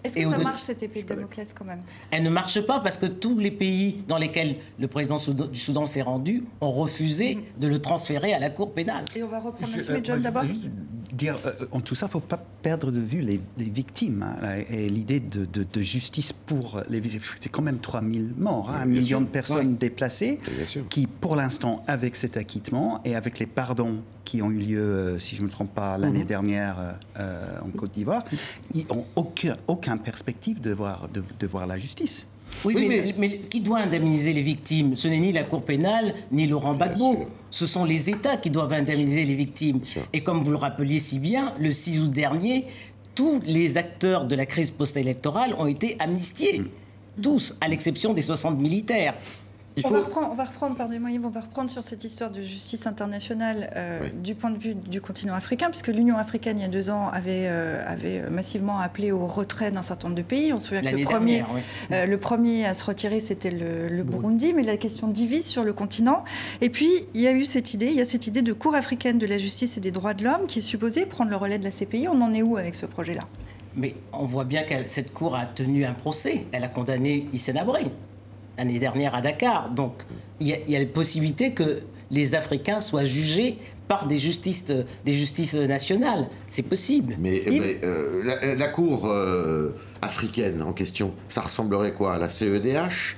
Est-ce que ça marche cette épée de Damoclès quand même? Elle ne marche pas parce que tous les pays dans lesquels le président du Soudan s'est rendu ont refusé mm. de le transférer à la Cour pénale. Et on va reprendre M. John d'abord dire, euh, en tout ça, il ne faut pas perdre de vue les, victimes hein, et l'idée de, justice pour les victimes. C'est quand même 3000 morts, hein, un million de personnes déplacées, qui, pour l'instant, avec cet acquittement et avec les pardons qui ont eu lieu, euh, si je ne me trompe pas, l'année mhm. dernière euh, en Côte d'Ivoire, ils n'ont aucun, aucun perspective de voir, de, voir la justice. Oui, mais, qui doit indemniser les victimes Ce n'est ni la Cour pénale, ni Laurent Gbagbo. Ce sont les États qui doivent indemniser les victimes. Et comme vous le rappeliez si bien, le 6 août dernier, tous les acteurs de la crise post-électorale ont été amnistiés. Mm. Tous, à l'exception des 60 militaires. On, va reprendre, on, va reprendre, pardonnez-moi, on va reprendre sur cette histoire de justice internationale euh, du point de vue du continent africain, puisque l'Union africaine, il y a deux ans, avait, euh, avait massivement appelé au retrait d'un certain nombre de pays. On se souvient que le premier, euh, le premier à se retirer, c'était le, Burundi, mais la question divise sur le continent. Et puis, il y a eu cette idée, il y a cette idée de Cour africaine de la justice et des droits de l'homme qui est supposée prendre le relais de la CPI. On en est où avec ce projet-là? Mais on voit bien que cette cour a tenu un procès. Elle a condamné Hissène Abré l'année dernière à Dakar. Donc il y, a la possibilité que les Africains soient jugés par des justices, des justices nationales. C'est possible. Mais, euh, la, Cour euh, africaine en question, ça ressemblerait quoi à la CEDH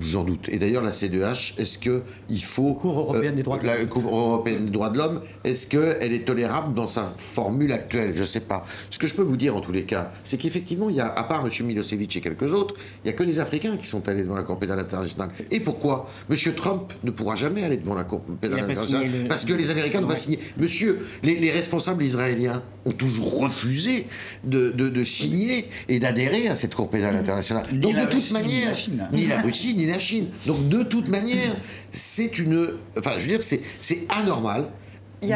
J'en doute. Et d'ailleurs, la CEDH, est-ce qu'il faut. Cour européenne des droits de l'homme. La Cour européenne des droits de l'homme, est-ce qu'elle est tolérable dans sa formule actuelle? Je ne sais pas. Ce que je peux vous dire en tous les cas, c'est qu'effectivement, il y a, à part M. Milosevic et quelques autres, il n'y a que les Africains qui sont allés devant la Cour pénale internationale. Et pourquoi? M. Trump ne pourra jamais aller devant la Cour pénale internationale Parce que les Américains n'ont pas signé. Monsieur, les, responsables israéliens ont toujours refusé de, signer et d'adhérer à cette Cour pénale internationale. Donc, de toute manière, ni la Russie, ni la Chine. Donc de toute manière, c'est une... Enfin, je veux dire, c'est anormal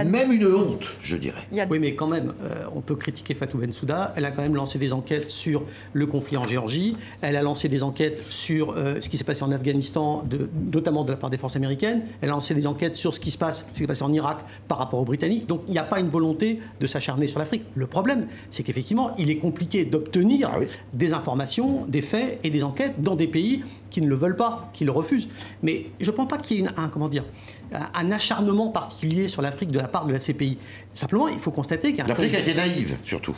même une honte, je dirais. Oui, mais quand même, euh, on peut critiquer Fatou Bensouda. Elle a quand même lancé des enquêtes sur le conflit en Géorgie. Elle a lancé des enquêtes sur euh, ce qui s'est passé en Afghanistan, de, notamment de la part des forces américaines. Elle a lancé des enquêtes sur ce qui se passe, ce qui s'est passé en Irak par rapport aux Britanniques. Donc il n'y a pas une volonté de s'acharner sur l'Afrique. Le problème, c'est qu'effectivement, il est compliqué d'obtenir ah des informations, des faits et des enquêtes dans des pays qui ne le veulent pas, qui le refusent. Mais je ne pense pas qu'il y ait un, comment dire, un acharnement particulier sur l'Afrique de la part de la CPI. Simplement, il faut constater qu'un... L'Afrique a été naïve, surtout.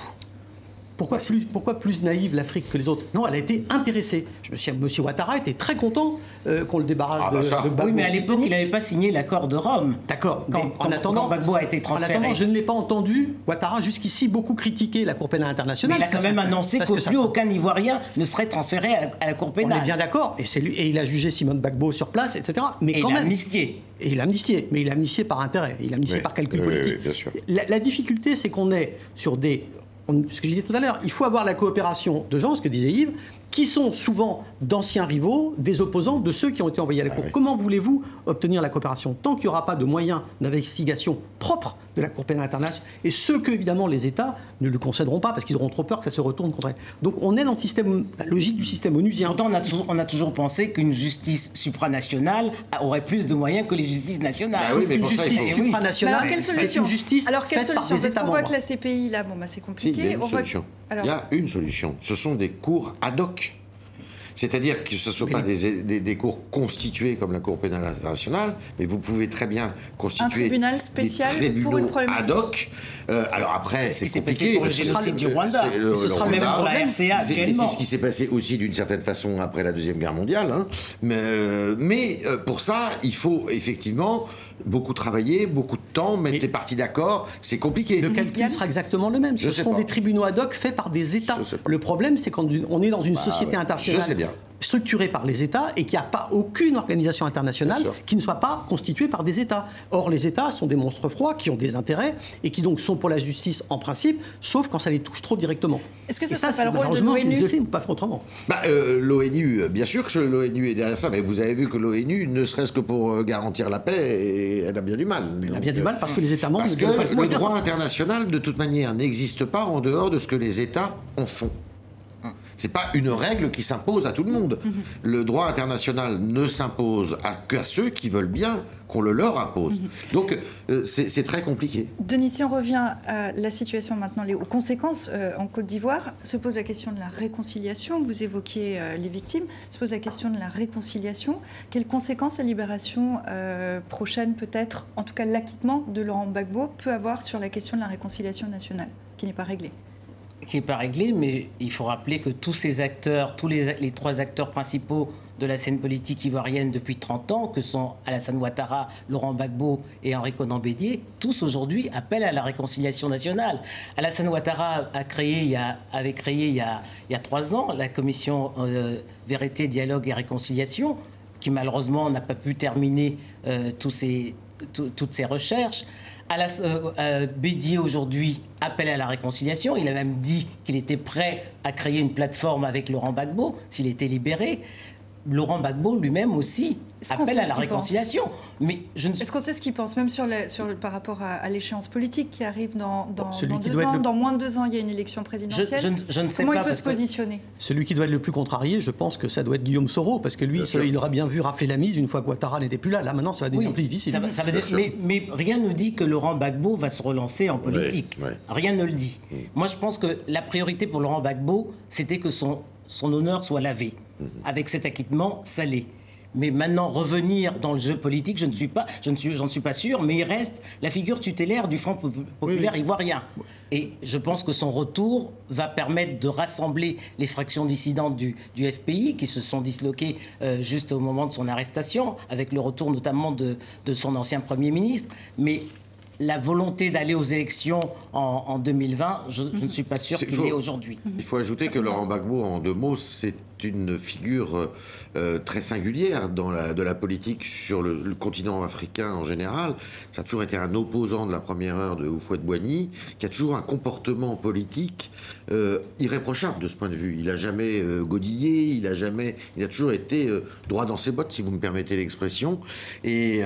Pourquoi plus, pourquoi plus naïve l'Afrique que les autres? Non, elle a été intéressée. Je me souviens, M. Ouattara était très content euh, qu'on le débarrasse ah, bah de, Oui, mais à l'époque, il n'avait pas signé l'accord de Rome. D'accord. En attendant, Gbagbo a été transféré. En attendant, je ne l'ai pas entendu, Ouattara, jusqu'ici, beaucoup critiqué la Cour pénale internationale. Mais il a quand même annoncé que plus aucun Ivoirien ne serait transféré à, la Cour pénale. On est bien d'accord. Et, et il a jugé Simone Gbagbo sur place, etc. Mais et quand il a amnistié. Et il a amnistié. Mais il a amnistié par intérêt. Il a amnistié par calcul politique. bien sûr. la difficulté, c'est qu'on est sur des ce que je disais tout à l'heure, il faut avoir la coopération de gens, ce que disait Yves, qui sont souvent d'anciens rivaux, des opposants de ceux qui ont été envoyés à la Cour. Comment voulez-vous obtenir la coopération Tant qu'il n'y aura pas de moyens d'investigation propres de la Cour pénale internationale, et ce que, évidemment, les États ne lui concéderont pas parce qu'ils auront trop peur que ça se retourne contre elles. Donc on est dans la logique du système onusien. Pourtant, on a toujours, on a toujours pensé qu'une justice supranationale aurait plus de moyens que les justices nationales. Bah une justice supranationale, c'est une justice Alors quelle faite solution par Parce qu'on voit que la CPI, là, bon, bah, c'est compliqué. il y a une solution. Il y a une solution. Ce sont des cours ad hoc. C'est-à-dire que ce ne sont pas des, cours constitués comme la Cour pénale internationale, mais vous pouvez très bien constituer un tribunal spécial pour une problématique ad hoc. Euh, alors après, c'est compliqué. Pour le génocide du Rwanda. ce sera le même pour la RCA actuellement. C'est ce qui s'est passé aussi d'une certaine façon après la deuxième guerre mondiale. Hein. Mais, euh, mais euh, pour ça, il faut effectivement beaucoup travailler, beaucoup de temps, mettre les parties d'accord, c'est compliqué. Le calcul sera exactement le même. Ce sont des tribunaux ad hoc faits par des États. Le problème, c'est quand on est dans une bah société internationale structurée par les États et qu'il n'y a pas aucune organisation internationale qui ne soit pas constituée par des États. Or, les États sont des monstres froids qui ont des intérêts et qui donc sont pour la justice en principe, sauf quand ça les touche trop directement. Est-ce que ça, ça pas le rôle de l'ONU pas autrement. Bah, euh, L'ONU, bien sûr que l'ONU est derrière ça, mais vous avez vu que l'ONU, ne serait-ce que pour euh, garantir la paix, elle a bien du mal. Elle a bien du mal parce que les États membres... Parce que le droit international, de toute manière, n'existe pas en dehors de ce que les États en font. C'est pas une règle qui s'impose à tout le monde. Mhm. Le droit international ne s'impose qu'à ceux qui veulent bien qu'on le leur impose. Mhm. Donc euh, c'est très compliqué. Denis, si on revient à la situation maintenant, les, aux conséquences euh, en Côte d'Ivoire, se pose la question de la réconciliation. Vous évoquiez euh, les victimes, se pose la question de la réconciliation. Quelles conséquences la libération prochaine, peut-être, en tout cas l'acquittement de Laurent Gbagbo, peut avoir sur la question de la réconciliation nationale, qui n'est pas réglée? Qui n'est pas réglé, mais il faut rappeler que tous ces acteurs, tous les, trois acteurs principaux de la scène politique ivoirienne depuis 30 ans, que sont Alassane Ouattara, Laurent Gbagbo et Henri Conan Bédier, tous aujourd'hui appellent à la réconciliation nationale. Alassane Ouattara a créé, il y a, avait créé il y a, il y a trois ans la commission euh, Vérité, Dialogue et Réconciliation, qui malheureusement n'a pas pu terminer euh, tous ces, toutes ses recherches. Euh, euh, Bédier aujourd'hui appelle à la réconciliation. Il a même dit qu'il était prêt à créer une plateforme avec Laurent Gbagbo s'il était libéré. Laurent Gbagbo lui-même aussi appelle à la réconciliation. Mais je ne... Est-ce qu'on sait ce qu'il pense, même sur, sur par rapport à, l'échéance politique qui arrive dans, dans, Celui dans deux ans, dans moins de deux ans, il y a une élection présidentielle. Je, ne sais Comment pas, il peut se positionner? Celui qui doit être le plus contrarié, je pense que ça doit être Guillaume Soro, parce que lui, il aura bien vu rafler la mise une fois que Ouattara n'était plus là. Là, maintenant, ça va devenir plus difficile. Ça ça mais, mais, rien ne dit que Laurent Gbagbo va se relancer en politique. Rien ne le dit. Moi, je pense que la priorité pour Laurent Gbagbo, c'était que son, son honneur soit lavé avec cet acquittement salé. Mais maintenant, revenir dans le jeu politique, je ne suis pas, je ne suis, j'en suis pas sûr, mais il reste la figure tutélaire du Front populaire ivoirien. Et je pense que son retour va permettre de rassembler les fractions dissidentes du, du FPI qui se sont disloquées euh, juste au moment de son arrestation, avec le retour notamment de, de son ancien Premier ministre. Mais la volonté d'aller aux élections en, 2020, je, je, ne suis pas sûr qu'il est aujourd'hui. Il faut ajouter que Laurent Gbagbo, en deux mots, c'est une figure euh, très singulière dans la, de la politique sur le, continent africain en général. Ça a toujours été un opposant de la première heure de Houphouët-Boigny, qui a toujours un comportement politique euh, irréprochable de ce point de vue. Il n'a jamais euh, godillé, il a jamais, il a toujours été droit dans ses bottes, si vous me permettez l'expression. Et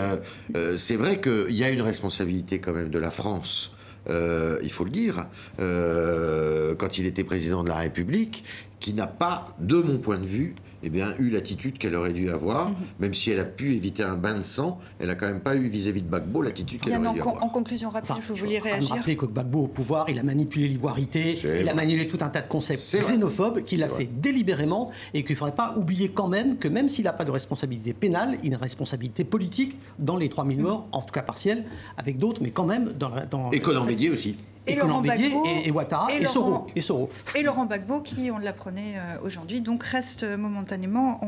c'est vrai qu'il y a une responsabilité quand même de la France. Il faut le dire, quand il était président de la République, qui n'a pas, de mon point de vue, eh bien, eu l'attitude qu'elle aurait dû avoir, mhm. même si elle a pu éviter un bain de sang, elle n'a quand même pas eu vis-à-vis de Gbagbo l'attitude qu'elle aurait dû avoir. En conclusion rapide, je voulais réagir. rappeler que Gbagbo au pouvoir, il a manipulé l'ivoirité, il a manipulé tout un tas de concepts xénophobes qu'il a fait délibérément et qu'il ne faudrait pas oublier quand même que même s'il n'a pas de responsabilité pénale, il a une responsabilité politique dans les 3000 morts, en tout cas partielle, avec d'autres, mais quand même dans... dans et Conan Bédier aussi et, Laurent Gbagbo, et, Ouattara et, Soro, et, Soro. Et Laurent Gbagbo, qui, on l'apprenait euh, aujourd'hui, donc reste momentanément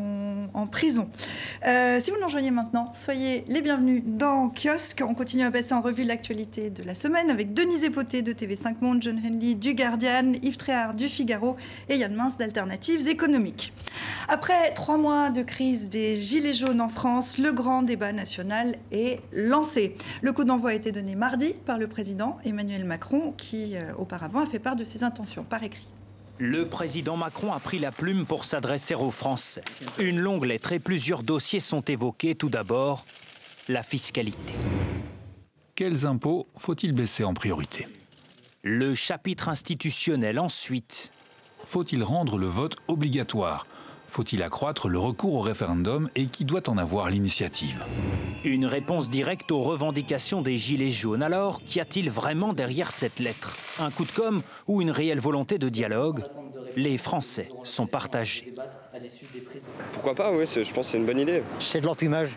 en, prison. Euh, si vous nous rejoignez maintenant, soyez les bienvenus dans Kiosque. On continue à passer en revue l'actualité de la semaine avec Denise Epoté de TV5 Monde, John Henley du Guardian, Yves Tréhard du Figaro et Yann Mince d'Alternatives économiques. Après trois mois de crise des Gilets jaunes en France, le grand débat national est lancé. Le coup d'envoi a été donné mardi par le président Emmanuel Macron qui, euh, auparavant, a fait part de ses intentions par écrit. Le président Macron a pris la plume pour s'adresser aux Français. Une longue lettre et plusieurs dossiers sont évoqués. Tout d'abord, la fiscalité. Quels impôts faut-il baisser en priorité? Le chapitre institutionnel ensuite. Faut-il rendre le vote obligatoire? Faut-il accroître le recours au référendum et qui doit en avoir l'initiative? Une réponse directe aux revendications des Gilets jaunes. Alors, qu'y a-t-il vraiment derrière cette lettre? Un coup de com' ou une réelle volonté de dialogue? Les Français sont partagés. Pourquoi pas, oui, je pense que c'est une bonne idée. C'est de l'enfumage.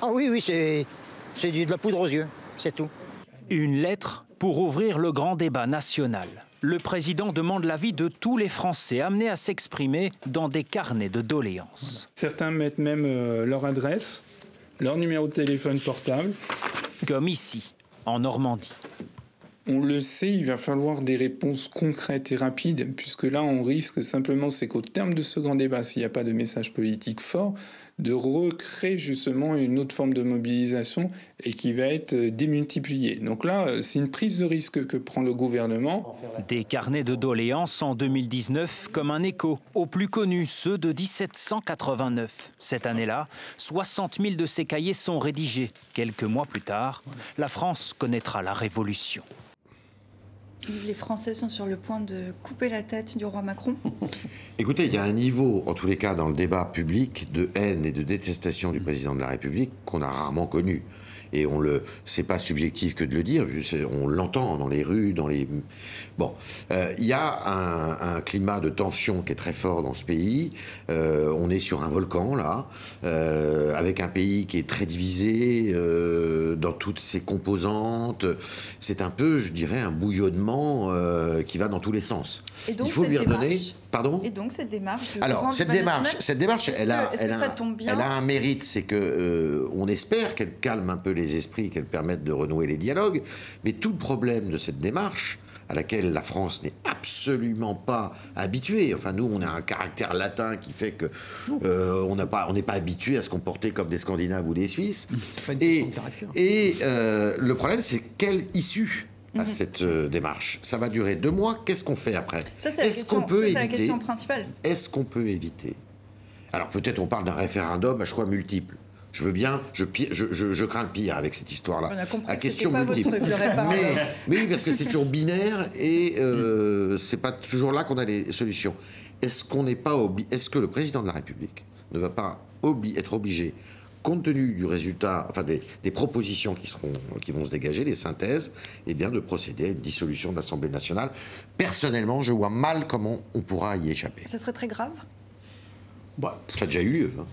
Ah oui, oui, c'est de la poudre aux yeux, c'est tout. Une lettre pour ouvrir le grand débat national le président demande l'avis de tous les Français amenés à s'exprimer dans des carnets de doléances. Certains mettent même euh, leur adresse, leur numéro de téléphone portable. Comme ici, en Normandie. On le sait, il va falloir des réponses concrètes et rapides, puisque là, on risque simplement, c'est qu'au terme de ce grand débat, s'il n'y a pas de message politique fort, de recréer justement une autre forme de mobilisation et qui va être démultipliée. Donc là, c'est une prise de risque que prend le gouvernement. Des carnets de doléances en 2019 comme un écho aux plus connus, ceux de 1789. Cette année-là, 60 000 de ces cahiers sont rédigés. Quelques mois plus tard, la France connaîtra la Révolution les Français sont sur le point de couper la tête du roi Macron. Écoutez, il y a un niveau, en tous les cas, dans le débat public, de haine et de détestation du président de la République qu'on a rarement connu et on le, c'est pas subjectif que de le dire, on l'entend dans les rues, dans les, bon, euh, il y a un, climat de tension qui est très fort dans ce pays. Euh, on est sur un volcan là, euh, avec un pays qui est très divisé dans toutes ses composantes. C'est un peu, je dirais, un bouillonnement euh, qui va dans tous les sens. Et donc, Il faut lui redonner. démarche- Pardon? Et donc cette démarche de alors cette démarche, national, cette démarche, elle a, elle, a, elle un mérite, c'est que euh, on espère qu'elle calme un peu les esprits, qu'elle permette de renouer les dialogues. Mais tout le problème de cette démarche, à laquelle la France n'est absolument pas habituée. Enfin, nous, on a un caractère latin qui fait que euh, on n'a pas, on n'est pas habitué à se comporter comme des Scandinaves ou des Suisses. Et, et euh, le problème, c'est quelle issue à Mhm. cette euh, démarche? Ça va durer deux mois. Qu'est-ce qu'on fait après? Ça, c'est la, Est-ce qu'on peut ça, c'est la éviter question principale. est-ce qu'on peut éviter? Alors peut-être on parle d'un référendum à choix multiple. Je veux bien, je, pi- je, je- je crains le pire avec cette histoire-là. On a compris À que question pas votre multiple. truc, référendum. mais, mais oui, parce que c'est toujours binaire et euh, c'est pas toujours là qu'on a les solutions. Est-ce qu'on n'est pas Est-ce que le président de la République ne va pas obli- être obligé compte tenu du résultat, enfin des, des propositions qui, seront, qui vont se dégager, des synthèses, eh bien de procéder à une dissolution de l'Assemblée nationale? Personnellement, je vois mal comment on pourra y échapper. Ça serait très grave? Ça a déjà eu lieu. hein.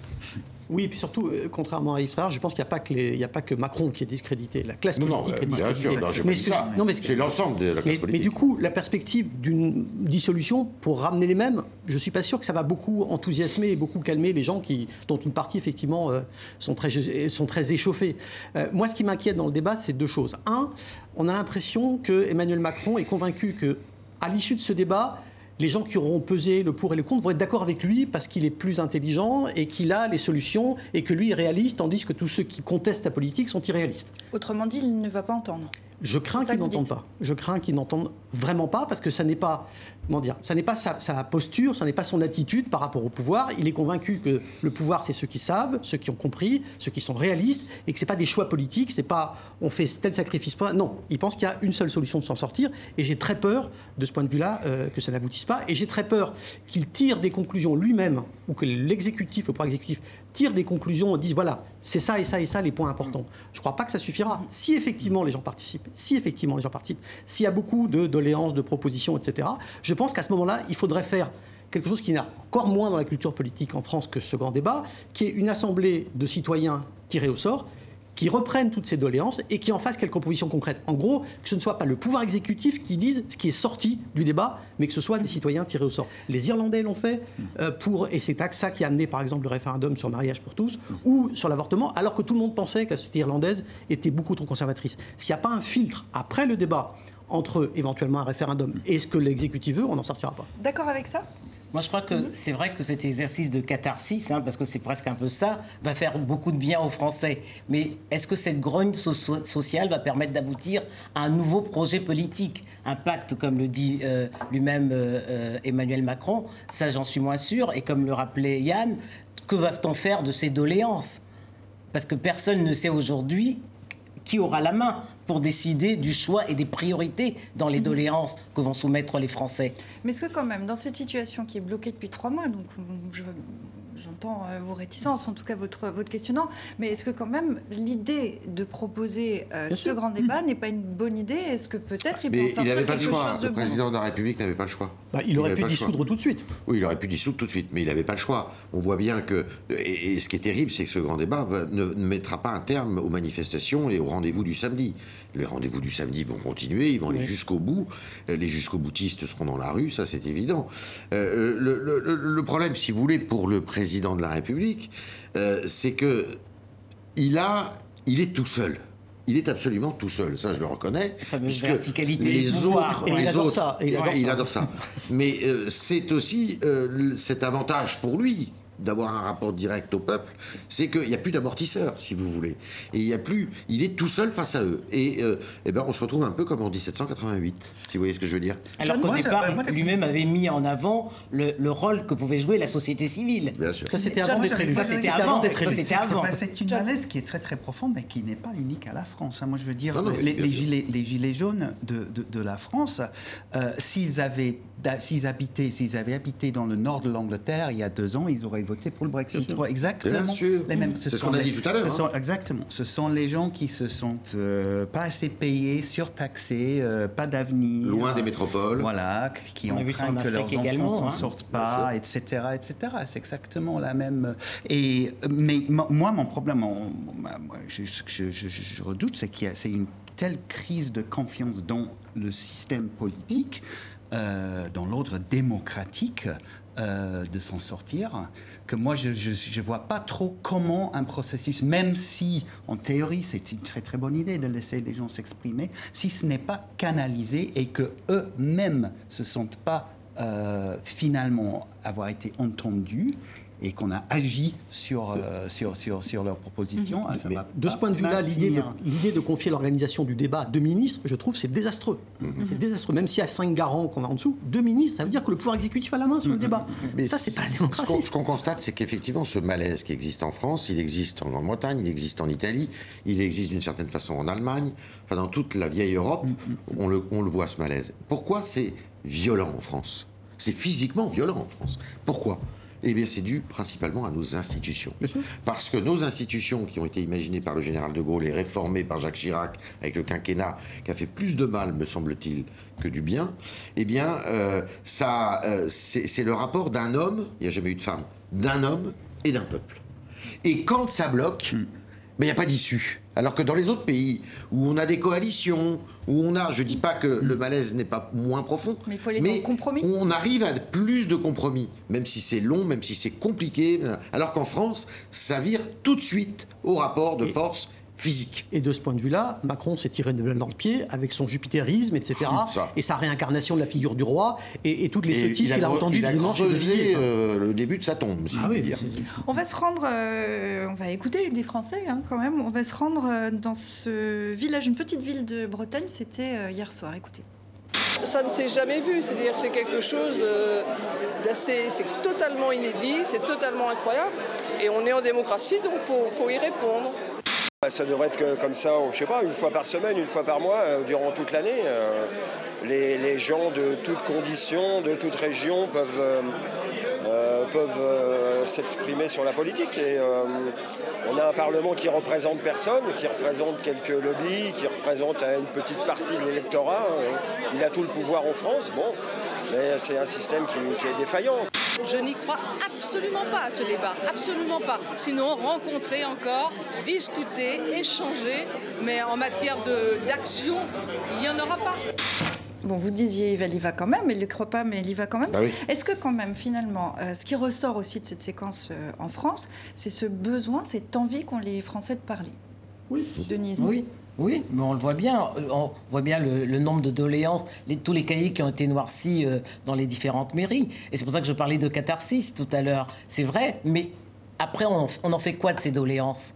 Oui, et puis surtout, euh, contrairement à Yves je pense qu'il n'y a, pas que les- il y a pas que Macron qui est discrédité. La classe Non, non, politique euh, est bien discréditée. sûr, non, Mais ça. non, mais C'est l'ensemble de la classe mais, politique. Mais du coup, la perspective d'une dissolution pour ramener les mêmes, je ne suis pas sûr que ça va beaucoup enthousiasmer et beaucoup calmer les gens qui, dont une partie, effectivement, euh, sont, très, sont très échauffés. Euh, moi, ce qui m'inquiète dans le débat, c'est deux choses. Un, on a l'impression que Emmanuel Macron est convaincu que, à l'issue de ce débat, les gens qui auront pesé le pour et le contre vont être d'accord avec lui parce qu'il est plus intelligent et qu'il a les solutions et que lui est réaliste, tandis que tous ceux qui contestent la politique sont irréalistes. Autrement dit, il ne va pas entendre. Je crains n'entendent dites. pas. Je crains qu'ils n'entendent vraiment pas parce que ça n'est pas, comment dire, ça n'est pas sa, sa posture, ça n'est pas son attitude par rapport au pouvoir. Il est convaincu que le pouvoir, c'est ceux qui savent, ceux qui ont compris, ceux qui sont réalistes et que c'est pas des choix politiques. C'est pas on fait tel sacrifice pas. Non, il pense qu'il y a une seule solution de s'en sortir et j'ai très peur de ce point de vue-là euh, que ça n'aboutisse pas et j'ai très peur qu'il tire des conclusions lui-même ou que l'exécutif, le pouvoir exécutif tire des conclusions et dise voilà, c'est ça et ça et ça les points importants. Je ne crois pas que ça suffira. Si effectivement les gens participent, si effectivement les gens participent, s'il y a beaucoup de doléances, de propositions, etc., je pense qu'à ce moment-là, il faudrait faire quelque chose qui n'a encore moins dans la culture politique en France que ce grand débat, qui est une assemblée de citoyens tirés au sort qui reprennent toutes ces doléances et qui en fassent quelques propositions concrètes. En gros, que ce ne soit pas le pouvoir exécutif qui dise ce qui est sorti du débat, mais que ce soit des citoyens tirés au sort. Les Irlandais l'ont fait euh, pour, et c'est ça qui a amené par exemple le référendum sur le mariage pour tous ou sur l'avortement, alors que tout le monde pensait que la société irlandaise était beaucoup trop conservatrice. S'il n'y a pas un filtre après le débat entre éventuellement un référendum et ce que l'exécutif veut, on n'en sortira pas. D'accord avec ça? Moi, je crois que c'est vrai que cet exercice de catharsis, hein, parce que c'est presque un peu ça, va faire beaucoup de bien aux Français. Mais est-ce que cette grogne so- sociale va permettre d'aboutir à un nouveau projet politique? Un pacte, comme le dit euh, lui-même euh, euh, Emmanuel Macron, ça j'en suis moins sûr. Et comme le rappelait Yann, que va-t-on faire de ces doléances? Parce que personne ne sait aujourd'hui qui aura la main pour décider du choix et des priorités dans les doléances que vont soumettre les Français. Mais est-ce que quand même, dans cette situation qui est bloquée depuis trois mois, donc je- j'entends euh, vos réticences, en tout cas votre, votre questionnement, mais est-ce que quand même l'idée de proposer euh, ce sûr. grand débat n'est pas une bonne idée? Est-ce que peut-être il peut il sortir n'avait pas le quelque choix. chose de Le bon? président de la République n'avait pas le choix. Bah, il aurait pu dissoudre tout de suite. Oui, il aurait pu dissoudre tout de suite, mais il n'avait pas le choix. On voit bien que. Et, et ce qui est terrible, c'est que ce grand débat va- ne, ne mettra pas un terme aux manifestations et aux rendez-vous du samedi. Les rendez-vous du samedi vont continuer, ils vont aller jusqu'au bout. Les jusqu'au boutistes seront dans la rue, ça c'est évident. Euh, le, le- le- le problème, si vous voulez, pour le président de la République, euh, c'est que il a, il est tout seul. Il est absolument tout seul, ça je le reconnais. fameuse verticalité les pouvoir. autres, Et il adore autres- ça, et il adore il ça. adore ça. Mais euh, c'est aussi euh, cet avantage pour lui d'avoir un rapport direct au peuple, c'est qu'il n'y a plus d'amortisseurs, si vous voulez. Et il y a plus, il est tout seul face à eux. Et, euh, eh ben, on se retrouve un peu comme en 1788, si vous voyez ce que je veux dire. Alors qu'au départ, lui-même avait mis en avant le, le rôle que pouvait jouer la société civile. Bien sûr. Ça, c'était avant d'être élu. Ça, c'était avant d'être C'est- élu. c'est- C'était avant. bah, C'est une malaise qui est très très profonde, mais qui n'est pas unique à la France. hein. Moi, je veux dire, Non, non, mais les, gilets, les gilets jaunes de, de- de la France, euh, s'ils avaient, s'ils habitaient, s'ils avaient habité dans le nord de l'Angleterre il y a deux ans, ils auraient voté pour le Brexit. Exactement les mêmes. C'est ce qu'on a dit tout à l'heure. Hein. Exactement. Ce sont les gens qui se sentent euh, pas assez payés, surtaxés, euh, pas d'avenir. Loin des métropoles. Voilà, qui ont craint que leurs enfants s'en hein. sortent pas, etc., etc. C'est exactement la même. Et mais moi, mon problème, je, je, redoute, c'est qu'il y a une telle crise de confiance dans le système politique, euh, dans l'ordre démocratique, euh, de s'en sortir, que moi je ne vois pas trop comment un processus, même si en théorie c'est une très très bonne idée de laisser les gens s'exprimer, si ce n'est pas canalisé et que eux-mêmes se sentent pas euh, finalement avoir été entendus, et qu'on a agi sur, euh, sur, sur, sur leurs propositions. Mhm. Ah, de ce point de vue-là, l'idée de, de, confier l'organisation du débat à deux ministres, je trouve, c'est désastreux. Mhm. C'est désastreux. Même s'il y a cinq garants qu'on a en dessous, deux ministres, ça veut dire que le pouvoir exécutif a la main sur le mhm. débat. Mais ça, c'est pas démocratie. Ce qu'on constate, c'est qu'effectivement, ce malaise qui existe en France, il existe en Grande-Bretagne, il existe en Italie, il existe d'une certaine façon en Allemagne, enfin dans toute la vieille Europe, on, le, on le voit ce malaise. Pourquoi c'est violent en France? C'est physiquement violent en France. Pourquoi? Eh bien, c'est dû principalement à nos institutions. Parce que nos institutions, qui ont été imaginées par le général de Gaulle et réformées par Jacques Chirac avec le quinquennat, qui a fait plus de mal, me semble-t-il, que du bien, eh bien, euh, ça, euh, c'est le rapport d'un homme, il n'y a jamais eu de femme, d'un homme et d'un peuple. Et quand ça bloque, hmm. il n'y a pas d'issue. Alors que dans les autres pays où on a des coalitions, où on a, je ne dis pas que le malaise n'est pas moins profond, mais, il faut aller compromis. on arrive à plus de compromis, même si c'est long, même si c'est compliqué. Alors qu'en France, ça vire tout de suite au rapport de force physique. Et de ce point de vue-là, Macron s'est tiré de balle dans le pied avec son jupitérisme, etc. Et sa réincarnation de la figure du roi et, toutes les sottises qu'il a, entendues Il a creusé euh, le début de sa tombe, si ah oui, dire. On va se rendre, euh, on va écouter des Français hein, quand même, on va se rendre euh, dans ce village, une petite ville de Bretagne, c'était hier soir, écoutez. Ça ne s'est jamais vu, c'est-à-dire que c'est quelque chose d'assez, c'est totalement inédit, c'est totalement incroyable, et on est en démocratie, donc il faut y répondre. Bah, ça devrait être comme ça, je sais pas, une fois par semaine, une fois par mois, euh, durant toute l'année. Euh, les, gens de toutes conditions, de toutes régions peuvent, euh, peuvent s'exprimer sur la politique. Et on a un Parlement qui représente personne, qui représente quelques lobbies, qui représente une petite partie de l'électorat. Il a tout le pouvoir en France. Bon, mais c'est un système qui, est défaillant. Je n'y crois absolument pas à ce débat, absolument pas. Sinon, rencontrer encore, discuter, échanger, mais en matière d'action, il n'y en aura pas. Bon, vous disiez, elle y va quand même, elle ne le croit pas, mais elle y va quand même. Bah Est-ce que quand même, finalement, euh, ce qui ressort aussi de cette séquence euh, en France, c'est ce besoin, cette envie qu'ont les Français de parler? Oui. Denise? Oui. Oui, mais on le voit bien. On voit bien le, nombre de doléances, tous les cahiers qui ont été noircis euh, dans les différentes mairies. Et c'est pour ça que je parlais de catharsis tout à l'heure. C'est vrai, mais après, on, en fait quoi de ces doléances?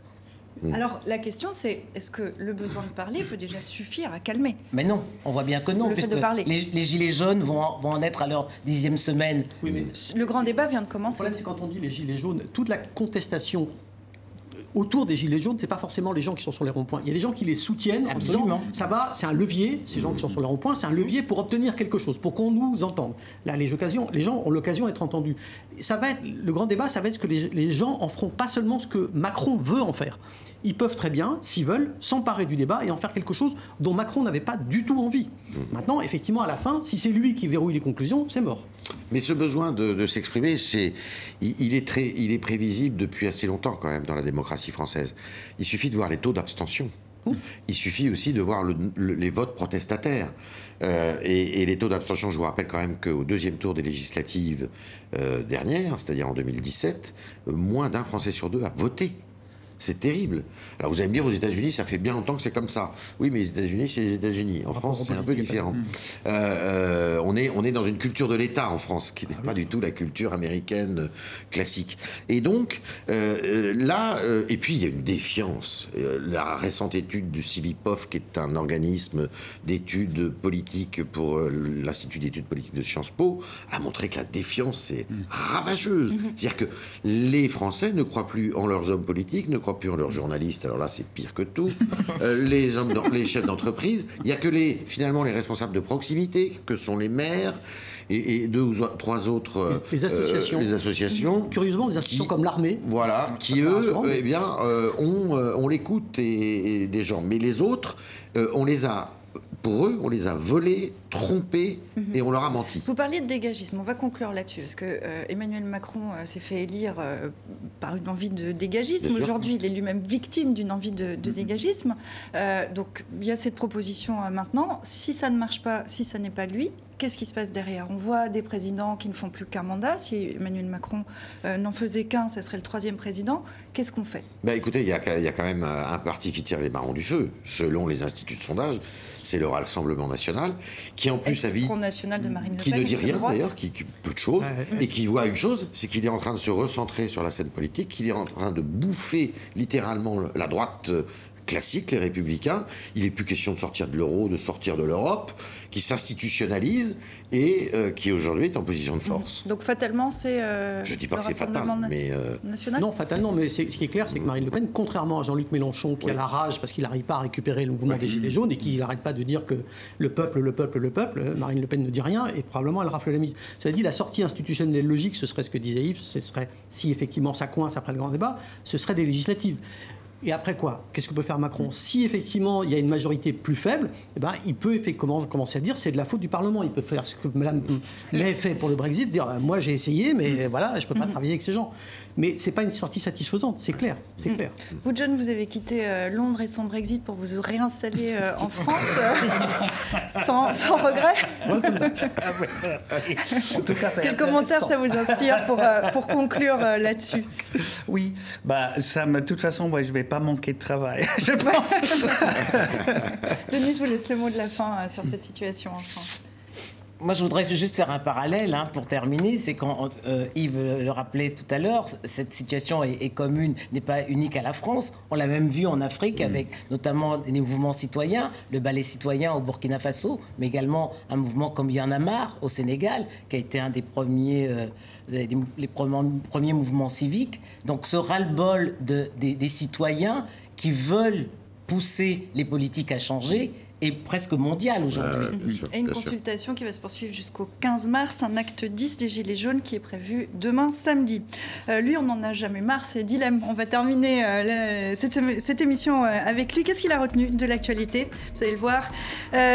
Hmm. alors la question c'est est-ce que le besoin de parler peut déjà suffire à calmer? Mais non, on voit bien que non, puisque Les, gilets jaunes vont en, être à leur dixième semaine. Oui, mais le grand débat vient de commencer. Le problème c'est quand on dit les gilets jaunes, toute la contestation autour des Gilets jaunes, c'est pas forcément les gens qui sont sur les ronds-points. Il y a des gens qui les soutiennent Absolument. en disant ça va, c'est un levier, ces gens qui sont sur les ronds-points, c'est un levier pour obtenir quelque chose, pour qu'on nous entende. Là, les, occasions, les gens ont l'occasion d'être entendus. Ça va être, le grand débat, ça va être ce que les, les gens en feront pas seulement ce que Macron veut en faire. Ils peuvent très bien, s'ils veulent, s'emparer du débat et en faire quelque chose dont Macron n'avait pas du tout envie. Mmh. Maintenant, effectivement, à la fin, si c'est lui qui verrouille les conclusions, c'est mort. Mais ce besoin de, s'exprimer, c'est, il, est très, il est prévisible depuis assez longtemps quand même dans la démocratie française. Il suffit de voir les taux d'abstention. Il suffit aussi de voir les votes protestataires. Euh, et, les taux d'abstention, je vous rappelle quand même qu'au deuxième tour des législatives euh, dernières, c'est-à-dire en 2017, euh, moins d'un Français sur deux a voté c'est terrible. Alors vous allez me dire, aux États-Unis, ça fait bien longtemps que c'est comme ça. Oui, mais les États-Unis, c'est les États-Unis. En France, c'est un peu différent. Euh, euh, on, est, on est dans une culture de l'État en France, qui n'est ah pas du tout la culture américaine euh, classique. Et donc, là, et puis il y a une défiance. la récente étude du Civipof, qui est un organisme d'études politiques pour l'Institut d'études politiques de Sciences Po, a montré que la défiance est mm. ravageuse. Mm-hmm. C'est-à-dire que les Français ne croient plus en leurs hommes politiques, ne croient pur leurs journalistes, alors là c'est pire que tout, euh, les, hommes les chefs d'entreprise, il n'y a que les, finalement les responsables de proximité, que sont les maires, et, deux ou trois autres les, associations. les associations. Curieusement, des associations comme l'armée. Voilà, qui eux, eh bien, on, on l'écoute et, des gens. Mais les autres, on les a pour eux, on les a volés, trompés mhm. et on leur a menti. Vous parliez de dégagisme, on va conclure là-dessus, parce que euh, Emmanuel Macron euh, s'est fait élire euh, par une envie de dégagisme. Aujourd'hui, il est lui-même victime d'une envie de, de mhm. dégagisme. donc, il y a cette proposition maintenant. Si ça ne marche pas, si ça n'est pas lui, qu'est-ce qui se passe derrière? On voit des présidents qui ne font plus qu'un mandat. Si Emmanuel Macron euh, n'en faisait qu'un, ce serait le troisième président. Qu'est-ce qu'on fait? Bah, Écoutez, il y, a quand même un parti qui tire les marrons du feu. Selon les instituts de sondage, c'est le Rassemblement national, qui en plus a national de Marine Le Qui ne dit rien d'ailleurs, qui, qui, peu de choses, et qui voit une chose, c'est qu'il est en train de se recentrer sur la scène politique, qu'il est en train de bouffer littéralement la droite euh, classique, les républicains. Il n'est plus question de sortir de l'euro, de sortir de l'Europe, qui s'institutionnalise et euh, qui aujourd'hui est en position de force. Donc fatalement, c'est. Euh, Je ne dis pas que c'est fatal, mais. Euh, national non, fatalement, mais ce qui est clair, c'est que Marine Le Pen, contrairement à Jean-Luc Mélenchon, qui a la rage parce qu'il n'arrive pas à récupérer le mouvement des Gilets jaunes et qui n'arrête pas de dire que le peuple, le peuple, le peuple, Marine Le Pen ne dit rien et probablement elle rafle la mise. Cela dit, la sortie institutionnelle logique, ce serait ce que disait Yves, ce serait, si effectivement ça coince après le grand débat, ce serait des législatives. Et après quoi Qu'est-ce que peut faire Macron? Si effectivement il y a une majorité plus faible, eh ben, il peut effectivement commencer à dire c'est de la faute du Parlement. Il peut faire ce que Mme May fait pour le Brexit, dire moi j'ai essayé, mais voilà, je ne peux pas travailler avec ces gens. Mais ce n'est pas une sortie satisfaisante, c'est clair, c'est clair. Vous, John, vous avez quitté euh, Londres et son Brexit pour vous réinstaller euh, en France euh, sans, sans, regret En tout cas, ça Quel commentaire ça vous inspire pour, pour conclure là-dessus? Oui, bah, ça, de toute façon, moi, je ne vais pas manquer de travail, je pense. Denis, je vous laisse le mot de la fin sur cette situation en France. Moi, je voudrais juste faire un parallèle hein, pour terminer. C'est quand euh, Yves le rappelait tout à l'heure, cette situation est, commune, n'est pas unique à la France. On l'a même vu en Afrique mm. avec notamment des mouvements citoyens, le ballet citoyen au Burkina Faso, mais également un mouvement comme Y en a marre au Sénégal, qui a été un des premiers, euh, les, premiers mouvements civiques. Donc, ce ras-le-bol de, des citoyens qui veulent pousser les politiques à changer est presque mondiale aujourd'hui. et une consultation qui va se poursuivre jusqu'au 15 mars, un acte 10 des Gilets jaunes qui est prévu demain samedi. Euh, lui, on n'en a jamais marre, c'est Dilemme. On va terminer euh, cette, émission euh, avec lui. Qu'est-ce qu'il a retenu de l'actualité? Vous allez le voir.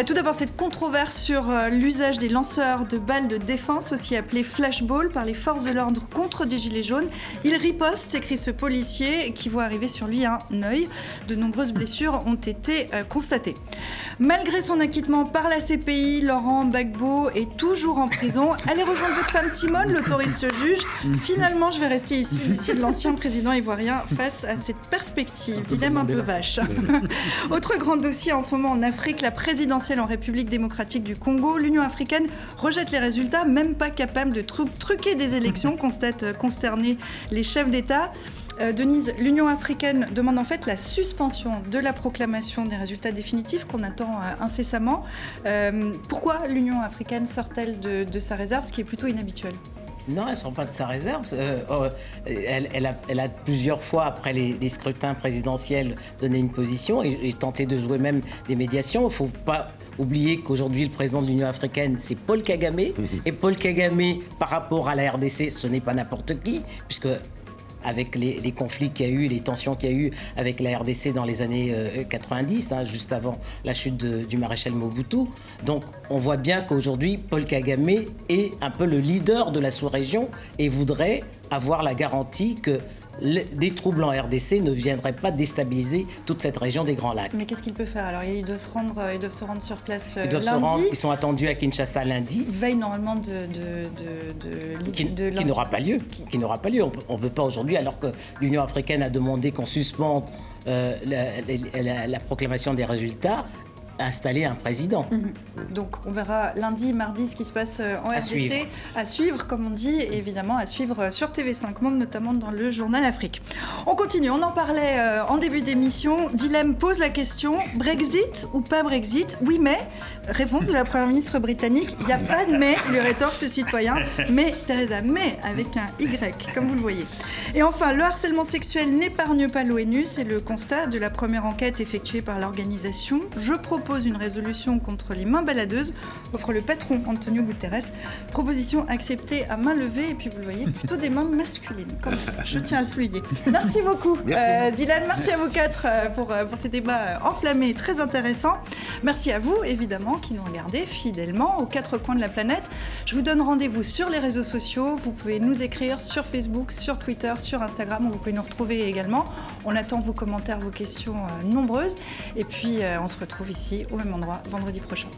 tout d'abord, cette controverse sur l'usage des lanceurs de balles de défense, aussi appelés flashball, par les forces de l'ordre contre des Gilets jaunes. Il riposte, s'écrit ce policier, qui voit arriver sur lui un œil. De nombreuses blessures ont été constatées. Malgré son acquittement par la CPI, Laurent Gbagbo est toujours en prison. Allez rejoindre votre femme Simone, l'autoriste se juge. Finalement, je vais rester ici, ici de l'ancien président ivoirien, face à cette perspective. Dilemme un peu vache. Autre grand dossier en ce moment en Afrique, la présidentielle en République démocratique du Congo. L'Union africaine rejette les résultats, même pas capable de truquer des élections, constate consterner les chefs d'État. Euh, Denise, l'Union africaine demande en fait la suspension de la proclamation des résultats définitifs qu'on attend euh, incessamment. Euh, pourquoi l'Union africaine sort-elle de, sa réserve, ce qui est plutôt inhabituel? Non, elle ne sort pas de sa réserve. Oh, elle, a, plusieurs fois, après les, scrutins présidentiels, donné une position et, tenté de jouer même des médiations. Il ne faut pas oublier qu'aujourd'hui, le président de l'Union africaine, c'est Paul Kagame. Et Paul Kagame, par rapport à la RDC, ce n'est pas n'importe qui, puisque avec les, conflits qu'il y a eu, les tensions qu'il y a eu avec la RDC dans les années 90, euh, hein, juste avant la chute du maréchal Mobutu. Donc on voit bien qu'aujourd'hui, Paul Kagame est un peu le leader de la sous-région et voudrait avoir la garantie que des troubles en RDC ne viendraient pas déstabiliser toute cette région des Grands Lacs. Mais qu'est-ce qu'il peut faire Alors, il doit se rendre, euh, ils doivent se rendre sur place ils doivent lundi. Se rendre, ils sont attendus à Kinshasa lundi. Veille normalement de, de, de, qui, qui n'aura pas lieu. Qui, n'aura pas lieu. On ne peut pas aujourd'hui, alors que l'Union africaine a demandé qu'on suspende euh, la, proclamation des résultats installer un président. Mhm. Donc on verra lundi, mardi ce qui se passe euh, en À RDC. suivre. À suivre, comme on dit, et évidemment à suivre euh, sur TV5 Monde, notamment dans le journal Afrique. On continue, on en parlait euh, en début d'émission. Dilemme pose la question Brexit ou pas Brexit? Oui, mais réponse de la Première ministre britannique il n'y a pas de mais, lui rétorque ce citoyen. Mais Theresa May avec un Y, comme vous le voyez. Et enfin, le harcèlement sexuel n'épargne pas l'ONU, c'est le constat de la première enquête effectuée par l'organisation. Je propose une résolution contre les mains baladeuses, offre le patron Antonio Guterres. Proposition acceptée à main levée, et puis vous le voyez, plutôt des mains masculines. même. Je tiens à le souligner. Merci beaucoup, Merci. euh, Dylan. Merci à vous quatre euh, pour, euh, pour ces débats enflammés et très intéressants. Merci à vous, évidemment, qui nous regardez fidèlement aux quatre coins de la planète. Je vous donne rendez-vous sur les réseaux sociaux. Vous pouvez nous écrire sur Facebook, sur Twitter, sur Instagram, où vous pouvez nous retrouver également. On attend vos commentaires, vos questions euh, nombreuses. Et puis, euh, on se retrouve ici, au même endroit, vendredi prochain.